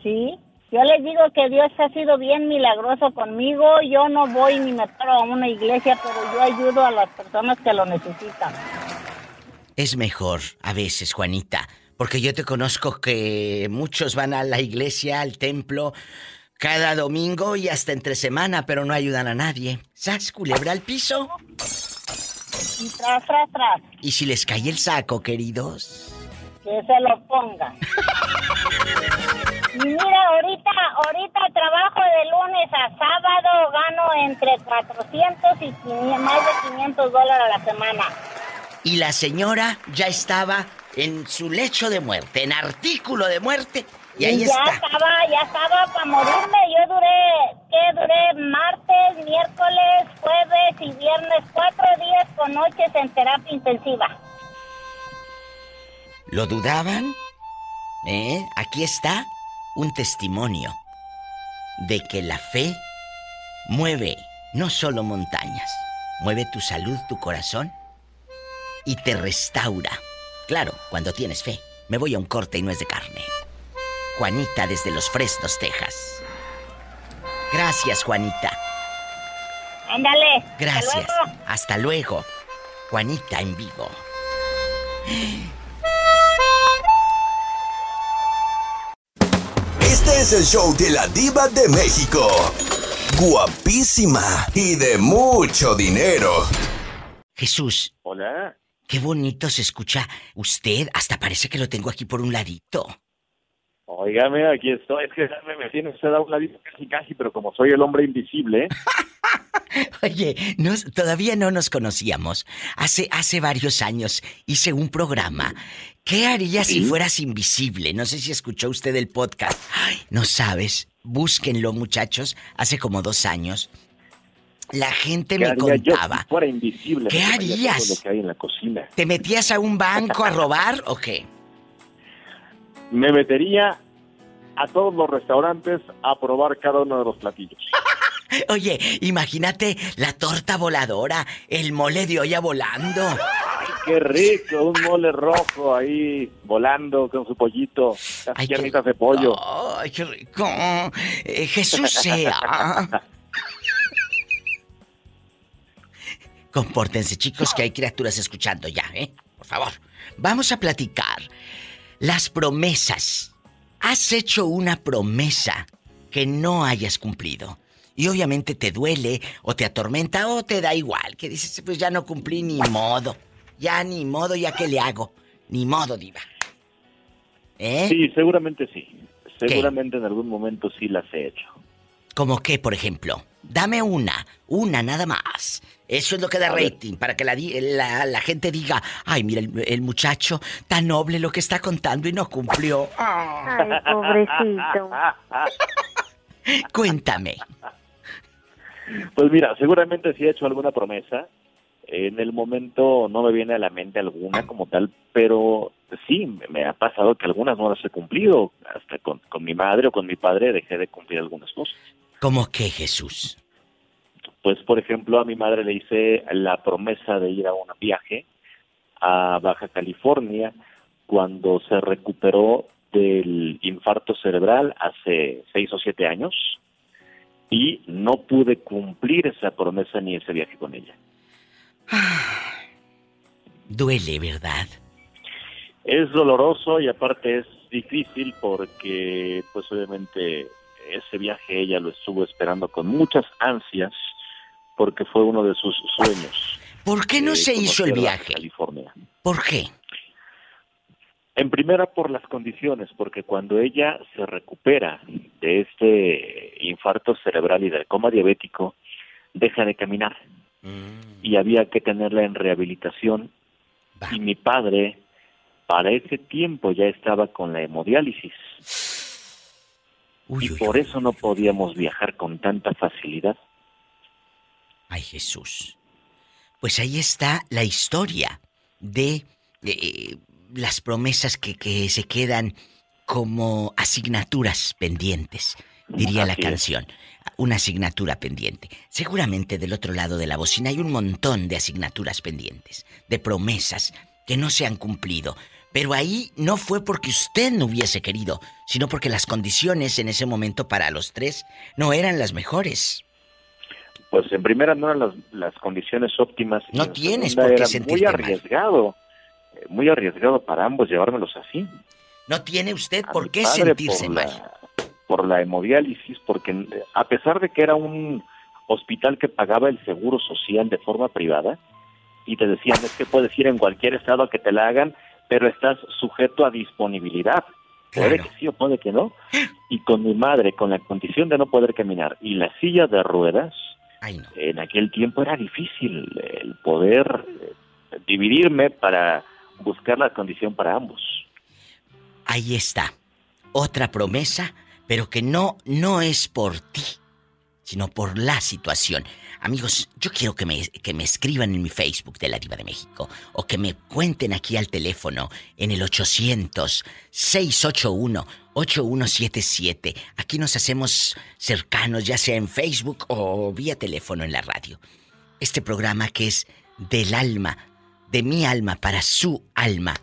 Sí, yo les digo que Dios ha sido bien milagroso conmigo. Yo no voy ni me paro a una iglesia, pero yo ayudo a las personas que lo necesitan. Es mejor a veces, Juanita, porque yo te conozco que muchos van a la iglesia, al templo, cada domingo y hasta entre semana, pero no ayudan a nadie. ¿Sas, culebra al piso? Y tras, tras, tras, ¿Y si les cae el saco, queridos? que se lo pongan. Y mira, ahorita, ahorita trabajo de lunes a sábado, gano entre 400 y 500 más de 500 dólares a la semana. Y la señora ya estaba en su lecho de muerte, en artículo de muerte, y ahí ya está. estaba, ya estaba para morirme. Yo duré, ¿qué duré? Martes, miércoles, jueves y viernes, cuatro días con noches en terapia intensiva. ¿Lo dudaban? ¿Eh? Aquí está un testimonio de que la fe mueve no solo montañas, mueve tu salud, tu corazón y te restaura. Claro, cuando tienes fe. Me voy a un corte y no es de carne. Juanita desde Los Fresnos, Texas. Gracias, Juanita. Ándale. hasta Gracias. luego. Hasta luego. Juanita en vivo. Este es el show de la diva de México. Guapísima y de mucho dinero. Jesús. Hola. Qué bonito se escucha usted. Hasta parece que lo tengo aquí por un ladito. Óigame, aquí estoy. Es que me en usted a un ladito casi casi, pero como soy el hombre invisible, Oye, nos- todavía no nos conocíamos. Hace, hace varios años hice un programa. ¿Qué harías si ¿Sí? fueras invisible? No sé si escuchó usted el podcast. Ay, no sabes. Búsquenlo, muchachos. Hace como dos años. La gente ¿qué me haría yo contaba. si fuera invisible? ¿Qué harías? Todo lo que hay en la cocina. ¿Te metías a un banco a robar o qué? Me metería a todos los restaurantes a probar cada uno de los platillos. Oye, imagínate la torta voladora, el mole de olla volando. Qué rico, un mole rojo ahí volando con su pollito, las Ay, qué- piernitas de pollo. ¡Ay, qué rico! Eh, Jesús sea. Compórtense, chicos, que hay criaturas escuchando ya, ¿eh? Por favor. Vamos a platicar. Las promesas. ¿Has hecho una promesa que no hayas cumplido? Y obviamente te duele, o te atormenta, o te da igual. Que dices, pues ya no cumplí ni modo. Ya ni modo, ya que le hago. Ni modo, diva. ¿Eh? Sí, seguramente sí. Seguramente en algún momento sí las he hecho. ¿Cómo qué, por ejemplo? Dame una, una nada más. Eso es lo que da rating, para que la, la gente diga, ay, mira, el, el muchacho tan noble lo que está contando y no cumplió. Ay, pobrecito. Cuéntame. Pues mira, seguramente sí he hecho alguna promesa. En el momento no me viene a la mente alguna como tal, pero sí, me- ha pasado que algunas no las he cumplido. Hasta con, con mi madre o con mi padre dejé de cumplir algunas cosas. ¿Cómo que, Jesús? Pues, por ejemplo, a mi madre le hice la promesa de ir a un viaje a Baja California cuando se recuperó del infarto cerebral hace seis o siete años y no pude cumplir esa promesa ni ese viaje con ella. Duele, ¿verdad? Es doloroso y aparte es difícil porque, pues obviamente, ese viaje ella lo estuvo esperando con muchas ansias porque fue uno de sus sueños. ¿Por qué no eh, se hizo el viaje? California. ¿Por qué? En primera por las condiciones, porque cuando ella se recupera de este infarto cerebral y del coma diabético, deja de caminar y había que tenerla en rehabilitación. Y mi padre, para ese tiempo ya estaba con la hemodiálisis. y por eso no podíamos viajar con tanta facilidad. Ay, Jesús. Pues ahí está la historia de eh, las promesas que, que se quedan como asignaturas pendientes, diría la es. Una asignatura pendiente. Seguramente del otro lado de la bocina hay un montón de asignaturas pendientes, de promesas que no se han cumplido. Pero ahí no fue porque usted no hubiese querido, sino porque las condiciones en ese momento para los tres no eran las mejores. Pues en primera no eran las, las condiciones óptimas. No en tienes por qué sentirte muy arriesgado, eh, muy arriesgado para ambos llevármelos así. No tiene usted A por qué sentirse por mal. Por la hemodiálisis, porque a pesar de que era un hospital que pagaba el seguro social de forma privada, y te decían es que puedes ir en cualquier estado a que te la hagan, pero estás sujeto a disponibilidad. Puede que sí o puede que no. Y con mi madre, con la condición de no poder caminar y la silla de ruedas, en aquel tiempo era difícil el poder dividirme para buscar la condición para ambos. Ahí está. Otra promesa, pero que no, no es por ti, sino por la situación. Amigos, yo quiero que me, que me escriban en mi Facebook de la Diva de México o que me cuenten aquí al teléfono en el 800-681-8177. Aquí nos hacemos cercanos, ya sea en Facebook o vía teléfono en la radio. Este programa que es del alma, de mi alma para su alma,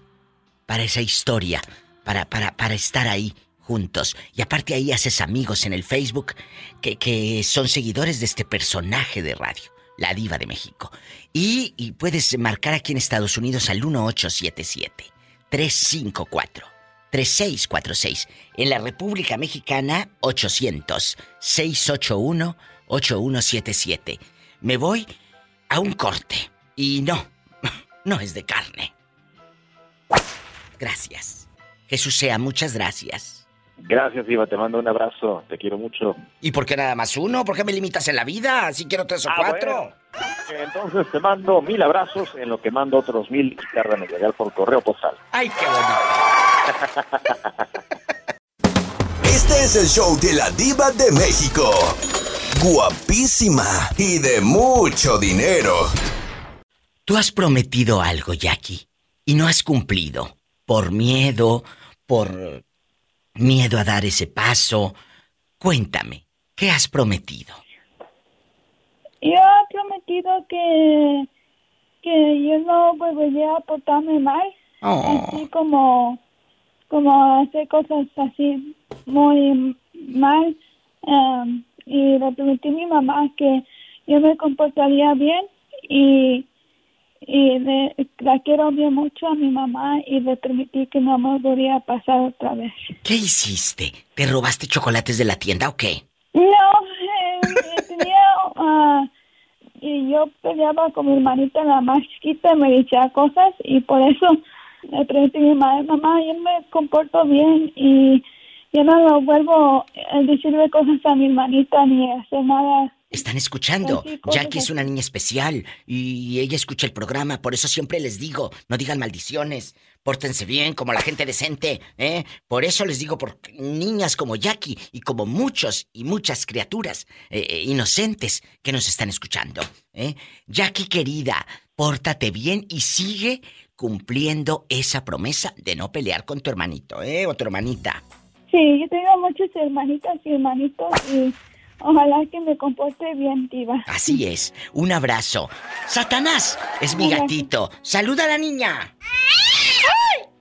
para esa historia, para, para, para estar ahí juntos. Y aparte ahí haces amigos en el Facebook que, que son seguidores de este personaje de radio, la diva de México. Y, y puedes marcar aquí en Estados Unidos al 1877-354-3646. En la República Mexicana, 800-681-8177. Me voy a un corte. Y no, no es de carne. Gracias. Jesús sea, muchas gracias. Gracias, Diva, te mando un abrazo, te quiero mucho. ¿Y por qué nada más uno? ¿Por qué me limitas en la vida? Si quiero tres o Ah, cuatro. Entonces te mando mil abrazos, en lo que mando otros mil y tardan en llegar por correo postal. ¡Ay, qué bonito! Este es el show de la diva de México. Guapísima y de mucho dinero. Tú has prometido algo, Jackie, y no has cumplido. Por miedo, por miedo a dar ese paso. Cuéntame, ¿qué has prometido? Yo he prometido que, que yo no volvería a portarme mal, Oh. así como, como hacer cosas así muy mal. em, y le prometí a mi mamá que yo me comportaría bien y, y le- la quiero bien mucho a mi mamá y le prometí que no me volvería a pasar otra vez. ¿Qué hiciste? ¿Te robaste chocolates de la tienda o qué? No, eh, tenía, ah, y yo peleaba con mi hermanita la más chiquita, me decía cosas y por eso le pregunté a mi madre, mamá, yo me comporto bien y yo no lo vuelvo a decirle cosas a mi hermanita ni a hacer nada Están escuchando. Jackie es una niña especial y ella escucha el programa, por eso siempre les digo, no digan maldiciones, pórtense bien como la gente decente, ¿eh? Por eso les digo, por niñas como Jackie y como muchos y muchas criaturas eh, eh, inocentes que nos están escuchando, ¿eh? Jackie querida, pórtate bien y sigue cumpliendo esa promesa de no pelear con tu hermanito, ¿eh? O tu hermanita. Sí, yo tengo muchas hermanitas y hermanitos y ojalá que me comporte bien, diva. Así es. Un abrazo. Satanás es mi gatito. Saluda a la niña.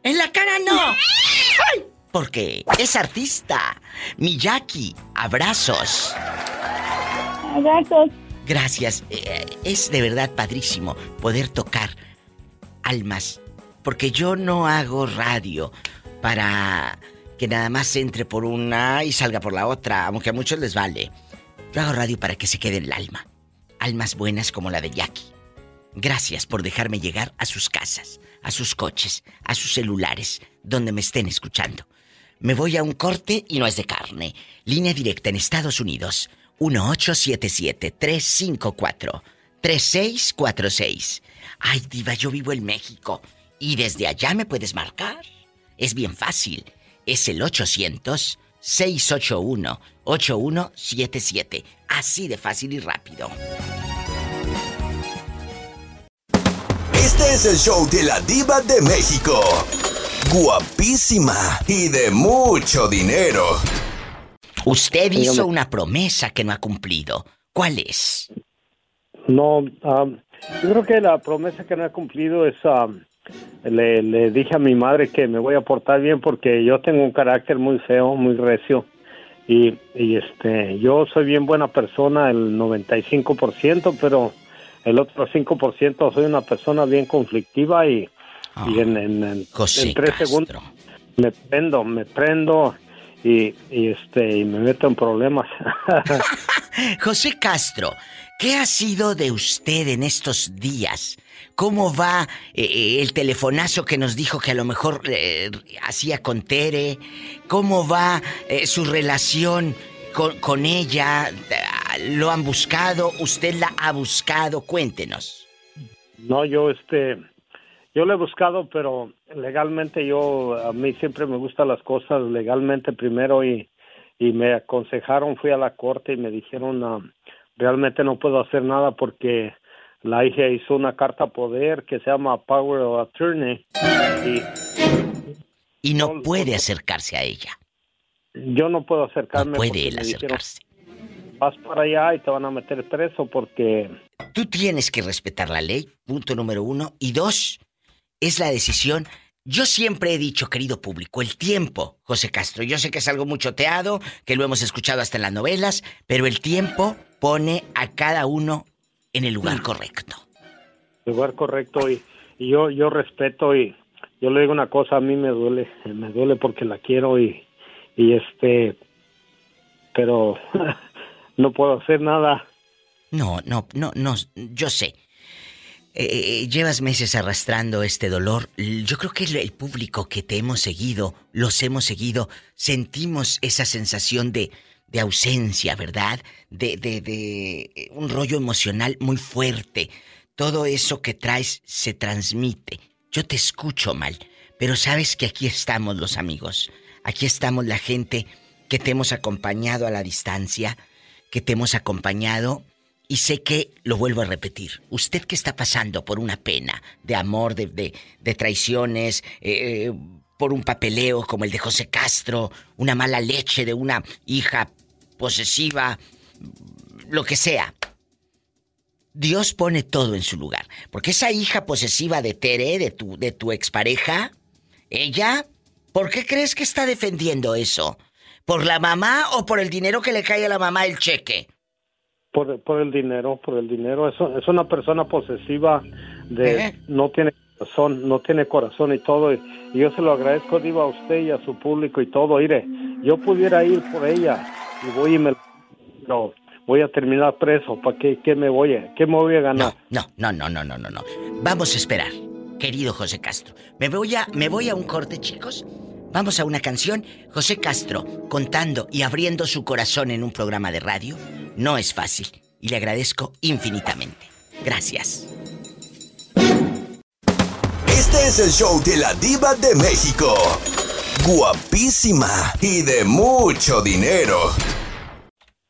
En la cara no. ¡Ay! Porque es artista. Mi Jackie. Abrazos. Abrazos. Gracias. Eh, Es de verdad padrísimo poder tocar almas. Porque yo no hago radio para que nada más entre por una y salga por la otra, aunque a muchos les vale. Yo hago radio para que se quede en el alma. Almas buenas como la de Jackie. Gracias por dejarme llegar a sus casas, a sus coches, a sus celulares, donde me estén escuchando. Me voy a un corte y no es de carne. Línea directa en Estados Unidos. 1877-354-3646. Ay, diva, yo vivo en México. Y desde allá me puedes marcar. Es bien fácil. Es el 800-681-8177. Así de fácil y rápido. Este es el show de la diva de México. Guapísima y de mucho dinero. Usted hizo una promesa que no ha cumplido. ¿Cuál es? No, am, yo creo que la promesa que no he cumplido es, am, le, le dije a mi madre que me voy a portar bien porque yo tengo un carácter muy feo, muy recio. Y, y este, yo soy bien buena persona, el 95%, pero el otro 5% soy una persona bien conflictiva y, y en, en- en tres segundos me prendo, me prendo y, y, este, y me meto en problemas. José Castro, ¿qué ha sido de usted en estos días? ¿Cómo va eh, eh, el telefonazo que nos dijo que a lo mejor eh, hacía con Tere? ¿Cómo va eh, su relación con, con ella? ¿Lo han buscado? ¿Usted la ha buscado? Cuéntenos. No, yo este, yo lo he buscado, pero legalmente yo, a mí siempre me gustan las cosas legalmente primero y, y me aconsejaron, fui a la corte y me dijeron, realmente no puedo hacer nada porque la hija hizo una carta poder que se llama Power of Attorney y Y no puede acercarse a ella. yo no puedo acercarme. No puede él dijeron, acercarse. Vas para allá y te van a meter preso porque Tú tienes que respetar la ley, punto número uno. Y dos, es la decisión. Yo siempre he dicho, querido público, el tiempo, José Castro. Yo sé que es algo muy choteado, que lo hemos escuchado hasta en las novelas, pero el tiempo pone a cada uno en el lugar correcto. lugar correcto y, y yo yo respeto y yo le digo una cosa a mí me duele me duele porque la quiero y y este pero no puedo hacer nada No, no, no, no, yo sé. Eh, llevas meses arrastrando este dolor. Yo creo que el, el público que te hemos seguido, los hemos seguido, sentimos esa sensación de, de ausencia, ¿verdad? De, de, de eh, un rollo emocional muy fuerte. Todo eso que traes se transmite. Yo te escucho mal, pero sabes que aquí estamos los amigos. Aquí estamos la gente que te hemos acompañado a la distancia, que te hemos acompañado y sé que, lo vuelvo a repetir, usted que está pasando por una pena de amor, de, de, de traiciones, eh, por un papeleo como el de José Castro, una mala leche de una hija posesiva, lo que sea. Dios pone todo en su lugar. Porque esa hija posesiva de Tere, de tu, de tu expareja, ella, ¿por qué crees que está defendiendo eso? ¿Por la mamá o por el dinero que le cae a la mamá el cheque? por, por el dinero por el dinero es, es una persona posesiva de no tiene corazón no tiene corazón y todo y, yo se lo agradezco diva a usted y a su público y todo mire yo pudiera ir por ella y voy y me no voy a terminar preso para qué, qué me voy a qué me voy a ganar No, no, no, no, no, no, no. Vamos a esperar, querido José Castro. Me voy a, me voy a un corte, chicos. Vamos a una canción. José Castro contando y abriendo su corazón en un programa de radio no es fácil. y le agradezco infinitamente. Gracias. Este es el show de la diva de México. Guapísima y de mucho dinero.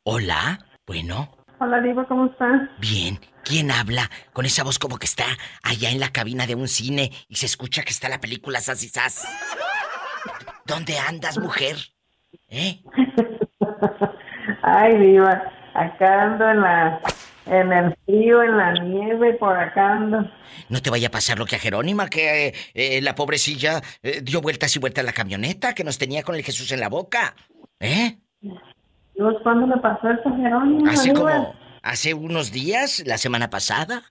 Hola, bueno, Hola, Diva, ¿cómo estás? bien. ¿Quién habla con esa voz como que está allá en la cabina de un cine y se escucha que está la película Sas y Sas? ¿Dónde andas, mujer? ¿Eh? Ay, Diva, acá ando en la, en el frío, en la nieve, por acá ando. No te vaya a pasar lo que a Jerónima, que eh, eh, la pobrecilla eh, dio vueltas y vueltas a la camioneta, que nos tenía con el Jesús en la boca. ¿Eh? Dios, ¿cuándo le pasó eso, Jerónimo? Hace Diva? como, hace unos días, la semana pasada.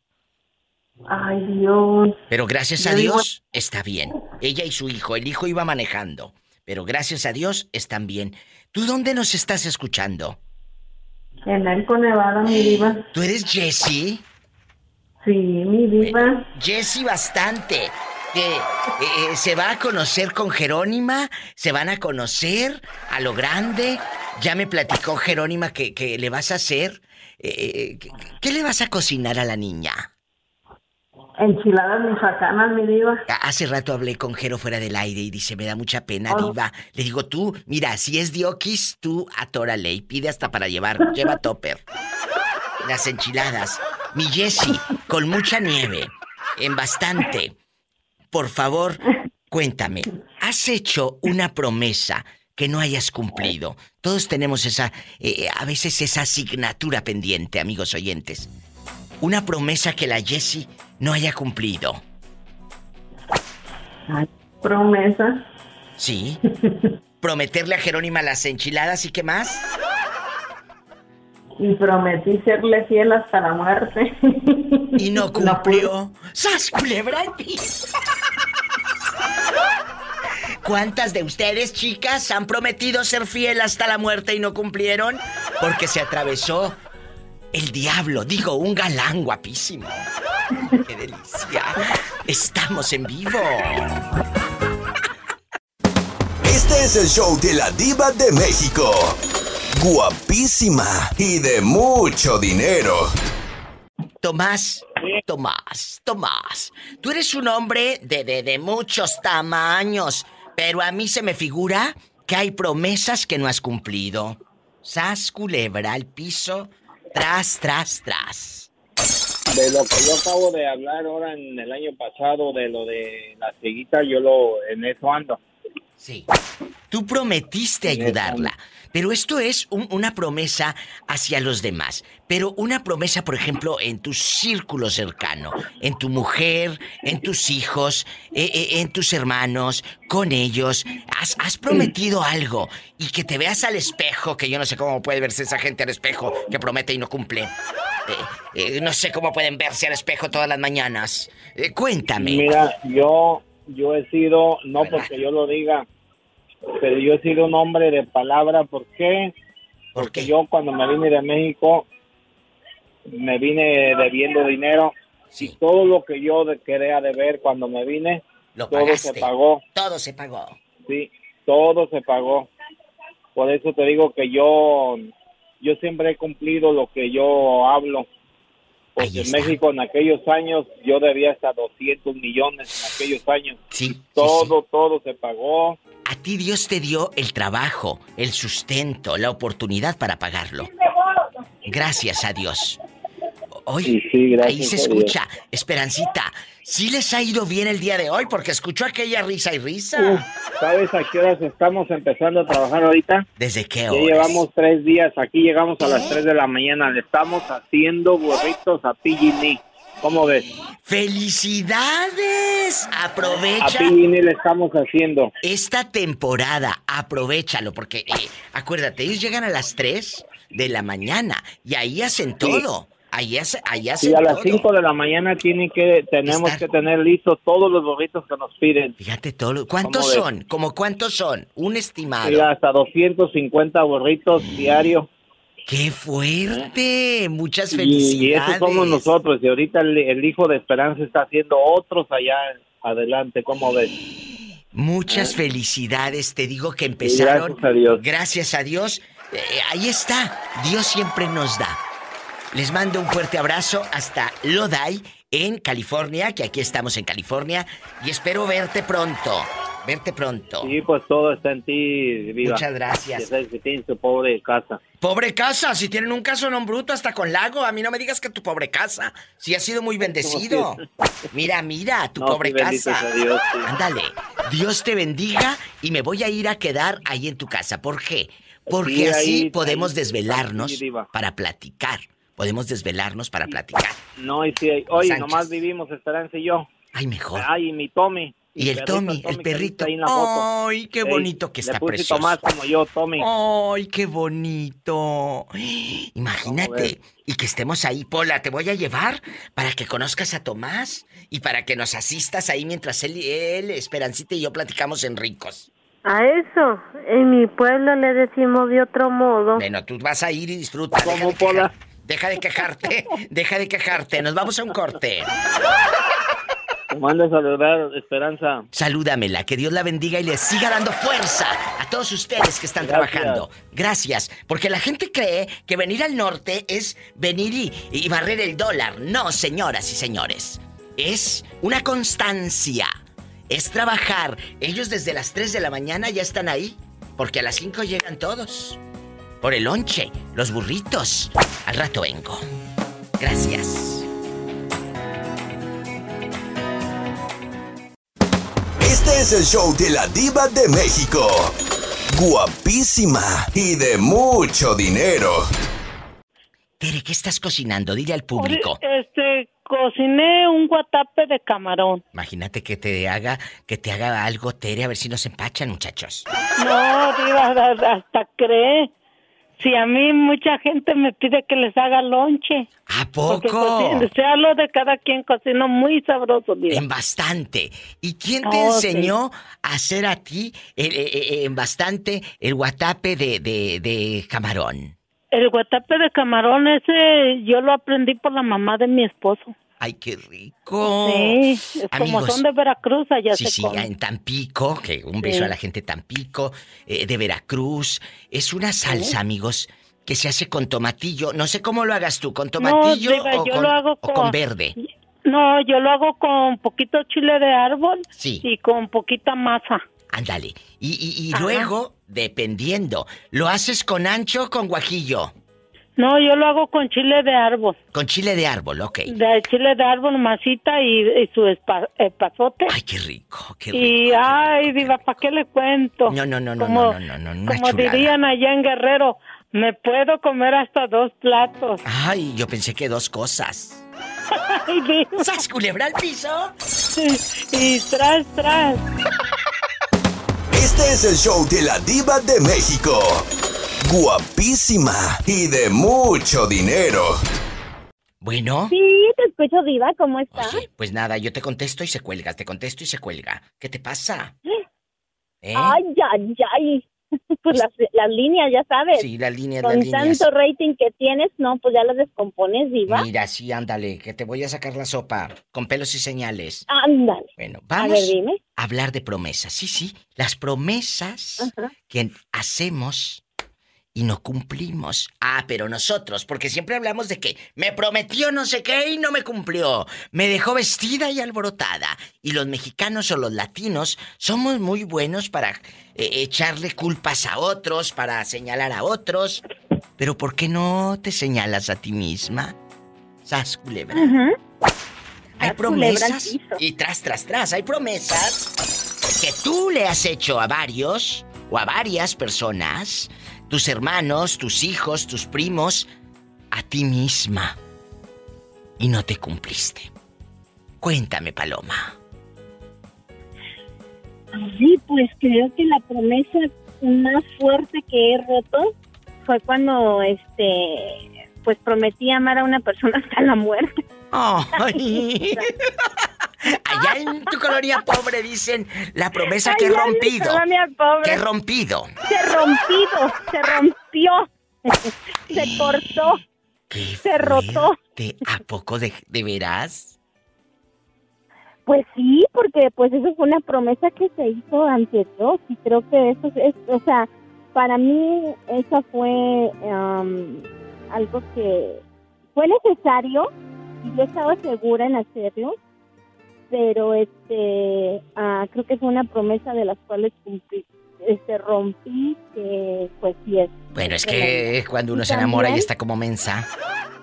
Ay, Dios. Pero gracias a Dios está bien. Ella y su hijo, el hijo iba manejando. Pero gracias a Dios están bien. ¿Tú dónde nos estás escuchando? En Elko, Nevada, mi Diva. ¿Tú eres Jessie? Sí, mi Diva. Jessie bastante. Que eh, eh, se va a conocer con Jerónima, se van a conocer a lo grande. Ya me platicó Jerónima que, que le vas a hacer. eh, eh, ¿qué, qué le vas a cocinar a la niña? Enchiladas michoacanas, mi Diva. A- Hace rato hablé con Jero fuera del aire y dice, me da mucha pena, Oh. diva. Le digo, tú, mira, si es diokis, tú atórale y pide hasta para llevar. Lleva topper. Las enchiladas. Mi Jessie, con mucha nieve, en bastante. Por favor, cuéntame, ¿has hecho una promesa que no hayas cumplido? Todos tenemos esa, eh, a veces esa asignatura pendiente, amigos oyentes. Una promesa que la Jessie no haya cumplido. Promesa. Sí. Prometerle a Jerónima las enchiladas y qué más. Y prometí serle fiel hasta la muerte. Y no cumplió. ¡Sas, culebra piso! ¿Cuántas de ustedes, chicas, han prometido ser fiel hasta la muerte y no cumplieron? Porque se atravesó el diablo, digo, un galán guapísimo. ¡Qué delicia! Estamos en vivo. Este es el show de la diva de México. Guapísima y de mucho dinero. Tomás, Tomás, Tomás, tú eres un hombre de, de, de muchos tamaños, pero a mí se me figura que hay promesas que no has cumplido. Sas culebra al piso, tras, tras, tras. De lo que yo acabo de hablar ahora en el año pasado, de lo de la cieguita, yo lo en eso ando. Sí. Tú prometiste ayudarla, pero esto es un- una promesa hacia los demás. Pero una promesa, por ejemplo, en tu círculo cercano, en tu mujer, en tus hijos, eh, eh, en tus hermanos, con ellos. Has, has prometido algo y que te veas al espejo, que yo no sé cómo puede verse esa gente al espejo que promete y no cumple. Eh, no sé cómo pueden verse al espejo todas las mañanas. Cuéntame. Mira, yo yo he sido, no porque yo lo diga, pero yo he sido un hombre de palabra. ¿Por qué? Porque yo cuando me vine de México, me vine debiendo dinero. Y todo lo que yo quería deber cuando me vine, Lo todo pagaste. se pagó. Todo se pagó. Sí, todo se pagó. Por eso te digo que yo, yo siempre he cumplido lo que yo hablo. Porque en México en aquellos años yo debía hasta 200 millones en aquellos años. Sí. Todo, todo se pagó. A ti Dios te dio el trabajo, el sustento, la oportunidad para pagarlo. Gracias a Dios. Hoy, gracias ahí se a Dios. escucha, Esperancita. ¿Sí les ha ido bien el día de hoy? Porque escucho aquella risa y risa. ¿Sabes a qué horas estamos empezando a trabajar ahorita? ¿Desde qué Ya hora? llevamos tres días. Aquí llegamos a las 3 de la mañana. Le estamos haciendo burritos a PG&E. ¿Cómo ves? ¡Felicidades! A Aprovecha PG&E le estamos haciendo. esta temporada. Aprovechalo, porque eh, acuérdate, ellos llegan a las 3 de la mañana y ahí hacen todo. Ahí, Y a las todo. 5 de la mañana tienen que, tenemos que tener listos todos los burritos que nos piden. Fíjate todo. ¿Cuántos ¿Cómo son? ¿Como cuántos son? Un estimado. Mira, hasta 250 burritos diarios. ¡Qué fuerte! Muchas Y, y felicidades. esos somos nosotros. Y ahorita el, el hijo de Esperanza está haciendo otros allá adelante. ¿Cómo ves? Muchas felicidades. Te digo que empezaron. gracias a Dios. Gracias a Dios. Eh, ahí está. Dios siempre nos da. Les mando un fuerte abrazo hasta Lodi, en California, que aquí estamos en California, y espero verte pronto. Verte pronto. Sí, pues todo está en ti, viva. Muchas gracias. Ya sabes que tienes tu pobre casa. Pobre casa, si tienen un caso non bruto hasta con lago, a mí no me digas que tu pobre casa, si ha sido muy bendecido. Mira, mira, tu No, pobre casa. sea Dios, sí. Ándale, Dios te bendiga y me voy a ir a quedar ahí en tu casa. ¿Por qué? Porque Sí, así podemos ahí- desvelarnos para platicar. Podemos desvelarnos para platicar. No, y sí, oye, Sánchez. nomás vivimos Esperanza y yo. Ay, mejor. Ay, y mi Tommy. Y el perrito Tommy, el perrito. viste ahí en la foto. Ay, qué Ey, bonito que le está puse precioso. Tomás como yo, Tommy. Ay, qué bonito. Imagínate. Y que estemos ahí, Pola, te voy a llevar para que conozcas a Tomás y para que nos asistas ahí mientras él, él Esperancita y yo platicamos en ricos. A eso, en mi pueblo le decimos de otro modo. Bueno, tú vas a ir y disfruta. De, quejar- deja de quejarte, deja de quejarte. Nos vamos a un corte. Te mando a saludar, Esperanza. Salúdamela, que Dios la bendiga y les siga dando fuerza a todos ustedes que están Gracias. trabajando. Gracias, porque la gente cree que venir al norte es venir y, y barrer el dólar. No, señoras y señores. Es una constancia. Es trabajar. Ellos desde las 3 de la mañana ya están ahí, porque a las 5 llegan todos. Por el lonche, los burritos. Al rato vengo. Gracias. Este es el show de la diva de México. Guapísima y de mucho dinero. Tere, ¿qué estás cocinando? Dile al público. Este, cociné un guatape de camarón. Imagínate que te haga, que te haga algo, Tere, a ver si nos empachan, muchachos. No, diva, hasta cree. Si a mí mucha gente me pide que les haga lonche. ¿A poco? cocino- sea lo de cada quien cocino muy sabroso, diva. En bastante. ¿Y quién te Oh, sí. enseñó a hacer a ti el- eh, eh, en bastante el guatape de, de, de camarón? El guatape de camarón ese yo lo aprendí por la mamá de mi esposo. ¡Ay, qué rico! Sí, es como Amigos. son de Veracruz, allá Sí, se sí, come. en Tampico, que un beso Sí. a la gente de Tampico, eh, de Veracruz. Es una salsa, amigos, que se hace con tomatillo. No sé cómo lo hagas tú, con tomatillo o, yo con, lo hago o con verde. No, yo lo hago con poquito chile de árbol Sí. y con poquita masa. Ándale. Y, y- luego, dependiendo, ¿lo haces con ancho o con guajillo? No, yo lo hago con chile de árbol. Con chile de árbol, ok. De chile de árbol, masita y, y su espa- epazote. Ay, qué rico, qué Y, ay, diva, ¿para qué le cuento? No, no, no, no, Como- no, no, no, no, Como chulada. dirían allá en Guerrero, me puedo comer hasta dos platos. Ay, yo pensé que dos cosas. Ay, diva. ¿Sas culebra al piso? Y tras, tras. Este es el show de la diva de México. Guapísima y de mucho dinero. Bueno, Sí, te escucho, Diva, ¿cómo estás? pues nada, yo te contesto y se cuelga, te contesto y se cuelga. ¿Qué te pasa? ¿Eh? Ay, ay, ay. Pues las, las líneas, ya sabes. Sí, las líneas, Con las líneas. tanto rating que tienes, no, pues ya las descompones, Diva. Mira, sí, ándale, que te voy a sacar la sopa con pelos y señales. Ándale. Bueno, A vamos ver, dime. a hablar de promesas. Sí, sí, las promesas que hacemos y no cumplimos. Ah, pero nosotros, porque siempre hablamos de que me prometió no sé qué y no me cumplió. Me dejó vestida y alborotada. Y los mexicanos o los latinos somos muy buenos para eh, echarle culpas a otros, para señalar a otros. Pero ¿por qué no te señalas a ti misma? Sas culebra. Hay Sas promesas y tras, tras, tras, hay promesas que tú le has hecho a varios o a varias personas, tus hermanos, tus hijos, tus primos, a ti misma. Y no te cumpliste. Cuéntame, Paloma. Sí, pues creo que la promesa más fuerte que he roto fue cuando, este, pues prometí amar a una persona hasta la muerte. Ay. Allá en tu colonia pobre dicen la promesa que he rompido. Que he rompido. Se rompido, se rompió, se cortó, se rotó. ¿Te, ¿A poco de, de veras? Pues sí, porque pues eso fue una promesa que se hizo ante Dios y creo que eso es, o sea, para mí eso fue um, algo que, fue necesario y yo estaba segura en hacerlo, pero este ah, creo que fue una promesa de las cuales cumplí, este rompí que pues sí es. Bueno, es que cuando uno se enamora y está como mensa,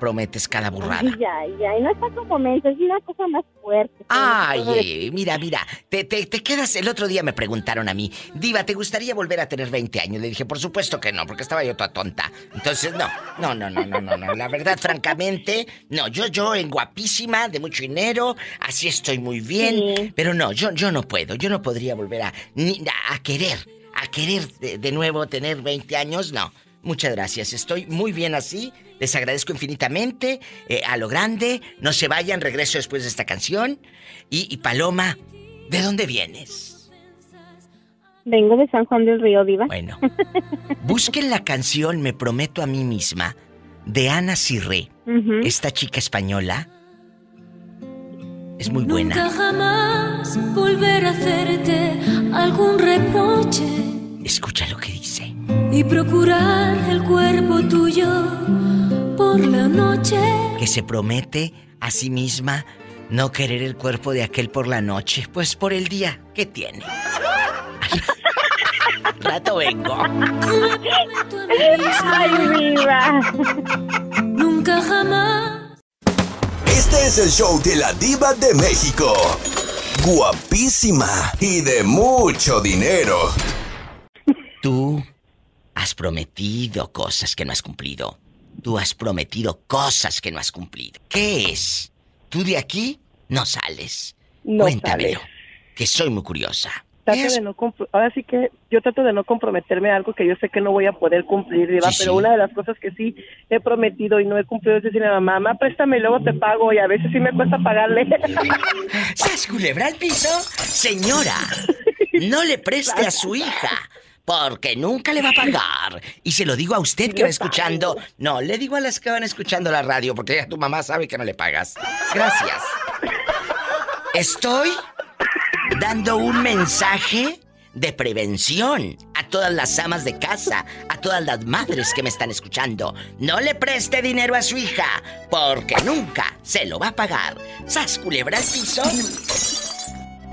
prometes cada burrada. Ya, ya, y no está como mensa, es una cosa más fuerte. Ay, eh, mira, mira, te, te, te quedas. El otro día me preguntaron a mí, Diva, ¿te gustaría volver a tener 20 años? Le dije, por supuesto que no, porque estaba yo toda tonta. Entonces, no, no, no, no, no, no, no. La verdad, francamente, no, yo, yo en guapísima, de mucho dinero, así estoy muy bien. Sí. Pero no, yo, yo no puedo, yo no podría volver a, ni, a querer, a querer de, de nuevo tener 20 años, no. Muchas gracias, estoy muy bien así. Les agradezco infinitamente, eh, a lo grande. No se vayan, regreso después de esta canción. Y, y Paloma, ¿de dónde vienes? Vengo de San Juan del Río, Diva. Bueno. Busquen la canción Me prometo a mí misma de Ana Cirré, esta chica española. Es muy buena. Nunca jamás volver a hacerte algún reproche Escucha lo que dice. y procurar el cuerpo tuyo por la noche. Que se promete a sí misma no querer el cuerpo de aquel por la noche, pues por el día que tiene. Rato vengo. Ay, viva. Nunca jamás. Este es el show de la diva de México. Guapísima y de mucho dinero. Tú has prometido cosas que no has cumplido. Tú has prometido cosas que no has cumplido. ¿Qué es? Tú de aquí no sales. No Cuéntamelo, sales. que soy muy curiosa. De no ahora sí que yo trato de no comprometerme a algo que yo sé que no voy a poder cumplir, Diva, Sí, pero sí. una de las cosas que sí he prometido y no he cumplido es decirle a mamá, mamá, préstame y luego te pago y a veces sí me cuesta pagarle. ¿Sas culebra al piso? Señora, no le preste a su hija. Porque nunca le va a pagar. Y se lo digo a usted que va escuchando. No, le digo a las que van escuchando la radio, porque ya tu mamá sabe que no le pagas. Gracias. Estoy dando un mensaje de prevención a todas las amas de casa, a todas las madres que me están escuchando. No le preste dinero a su hija, porque nunca se lo va a pagar. ¿Sas culebra al piso?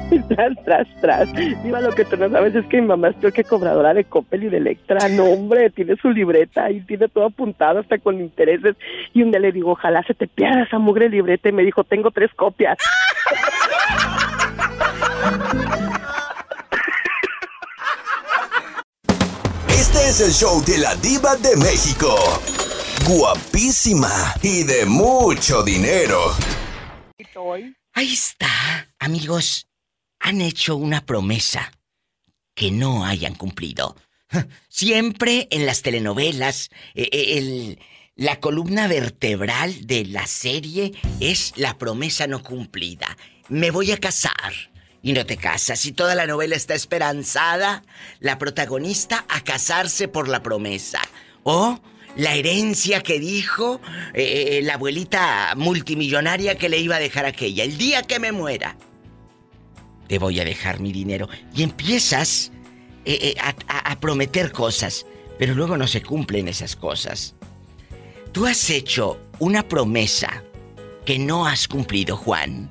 tras, tras, tras. Diva, lo que tú no sabes es que mi mamá es peor que cobradora de Coppel y de Electra. No, hombre, tiene su libreta y tiene todo apuntado hasta con intereses. Y un día le digo, ojalá se te pierda esa mugre libreta. Y me dijo, tengo tres copias. Este es el show de la diva de México. Guapísima y de mucho dinero. Ahí está. Amigos, han hecho una promesa que no hayan cumplido. Siempre en las telenovelas, eh, el- la columna vertebral de la serie es la promesa no cumplida. Me voy a casar. Y no te casas. Y toda la novela está esperanzada, la protagonista a casarse por la promesa. O la herencia que dijo eh, eh, la abuelita multimillonaria que le iba a dejar aquella. El día que me muera, te voy a dejar mi dinero. Y empiezas eh, eh, a, a- a prometer cosas, pero luego no se cumplen esas cosas. Tú has hecho una promesa que no has cumplido, Juan.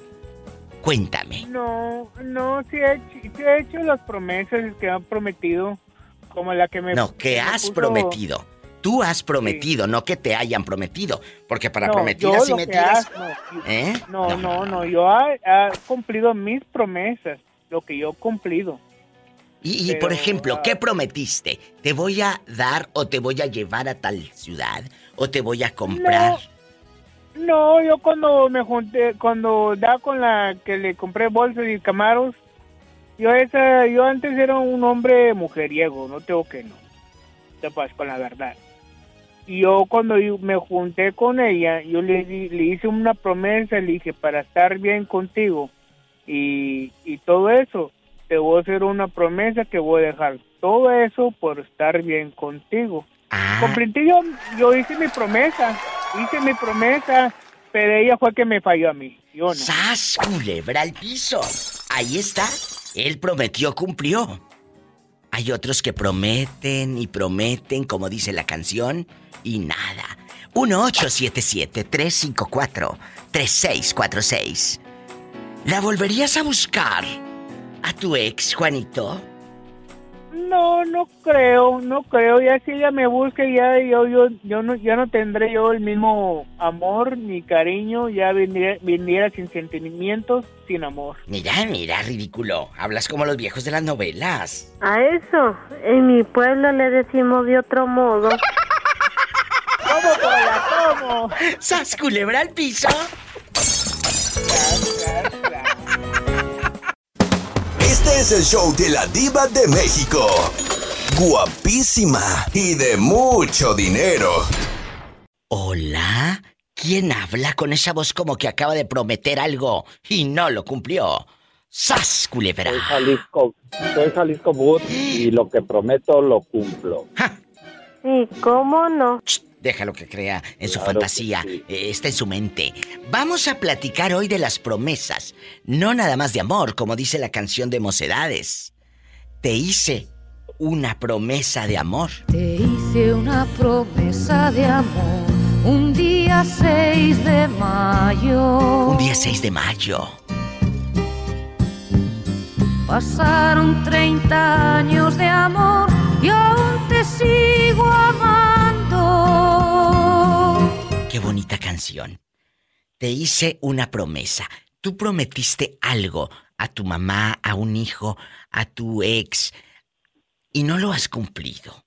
Cuéntame. No, no, sí he, hecho, sí he hecho las promesas que han prometido, como la que me... No, que has puso- prometido. Tú has prometido, no que te hayan prometido. Porque para No, prometidas y hago, no, ¿Eh? No, no, no, yo he, cumplido mis promesas, lo que yo he cumplido. Y, y, por ejemplo, ah, ¿qué prometiste? ¿Te voy a dar o te voy a llevar a tal ciudad? ¿O te voy a comprar? No, yo cuando me junté, cuando da con la que le compré bolsas y camaros, yo esa, yo antes era un hombre mujeriego, no tengo que no, sepas con la verdad. Y yo cuando yo me junté con ella, yo le, le hice una promesa, le dije, para estar bien contigo y, y todo eso, te voy a hacer una promesa que voy a dejar todo eso por estar bien contigo. Comprendí yo, yo hice mi promesa, hice mi promesa, pero ella fue que me falló a mí, yo no. ¡Sas, culebra al piso! Ahí está. Él prometió, cumplió. Hay otros que prometen y prometen, como dice la canción, y nada. 1877-354-3646. ¿La volverías a buscar a tu ex, Juanito? No, no creo, no creo. Ya si ella me busca, ya yo, yo, yo no, ya no tendré yo el mismo amor ni cariño. Ya viniera, viniera sin sentimientos, sin amor. Mira, mira, ridículo. Hablas como los viejos de las novelas. A eso, en mi pueblo le decimos de otro modo. ¿Cómo, Pola? ¿Cómo? ¡Sas, culebra al piso! Este es el show de la diva de México. Guapísima y de mucho dinero. Hola, ¿quién habla con esa voz como que acaba de prometer algo y no lo cumplió? ¡Sas, culebra! Soy Jalisco, soy Jalisco Bud y lo que prometo lo cumplo. Sí, ¿cómo no? Déjalo que crea en su Claro fantasía, eh, está en su mente. Vamos a platicar hoy de las promesas, no nada más de amor, como dice la canción de Mocedades. Te hice una promesa de amor. Te hice una promesa de amor un día 6 de mayo. Un día 6 de mayo. Pasaron 30 años de amor y aún te sigo amando. Qué bonita canción. Te hice una promesa. Tú prometiste algo a tu mamá, a un hijo, a tu ex, y no lo has cumplido.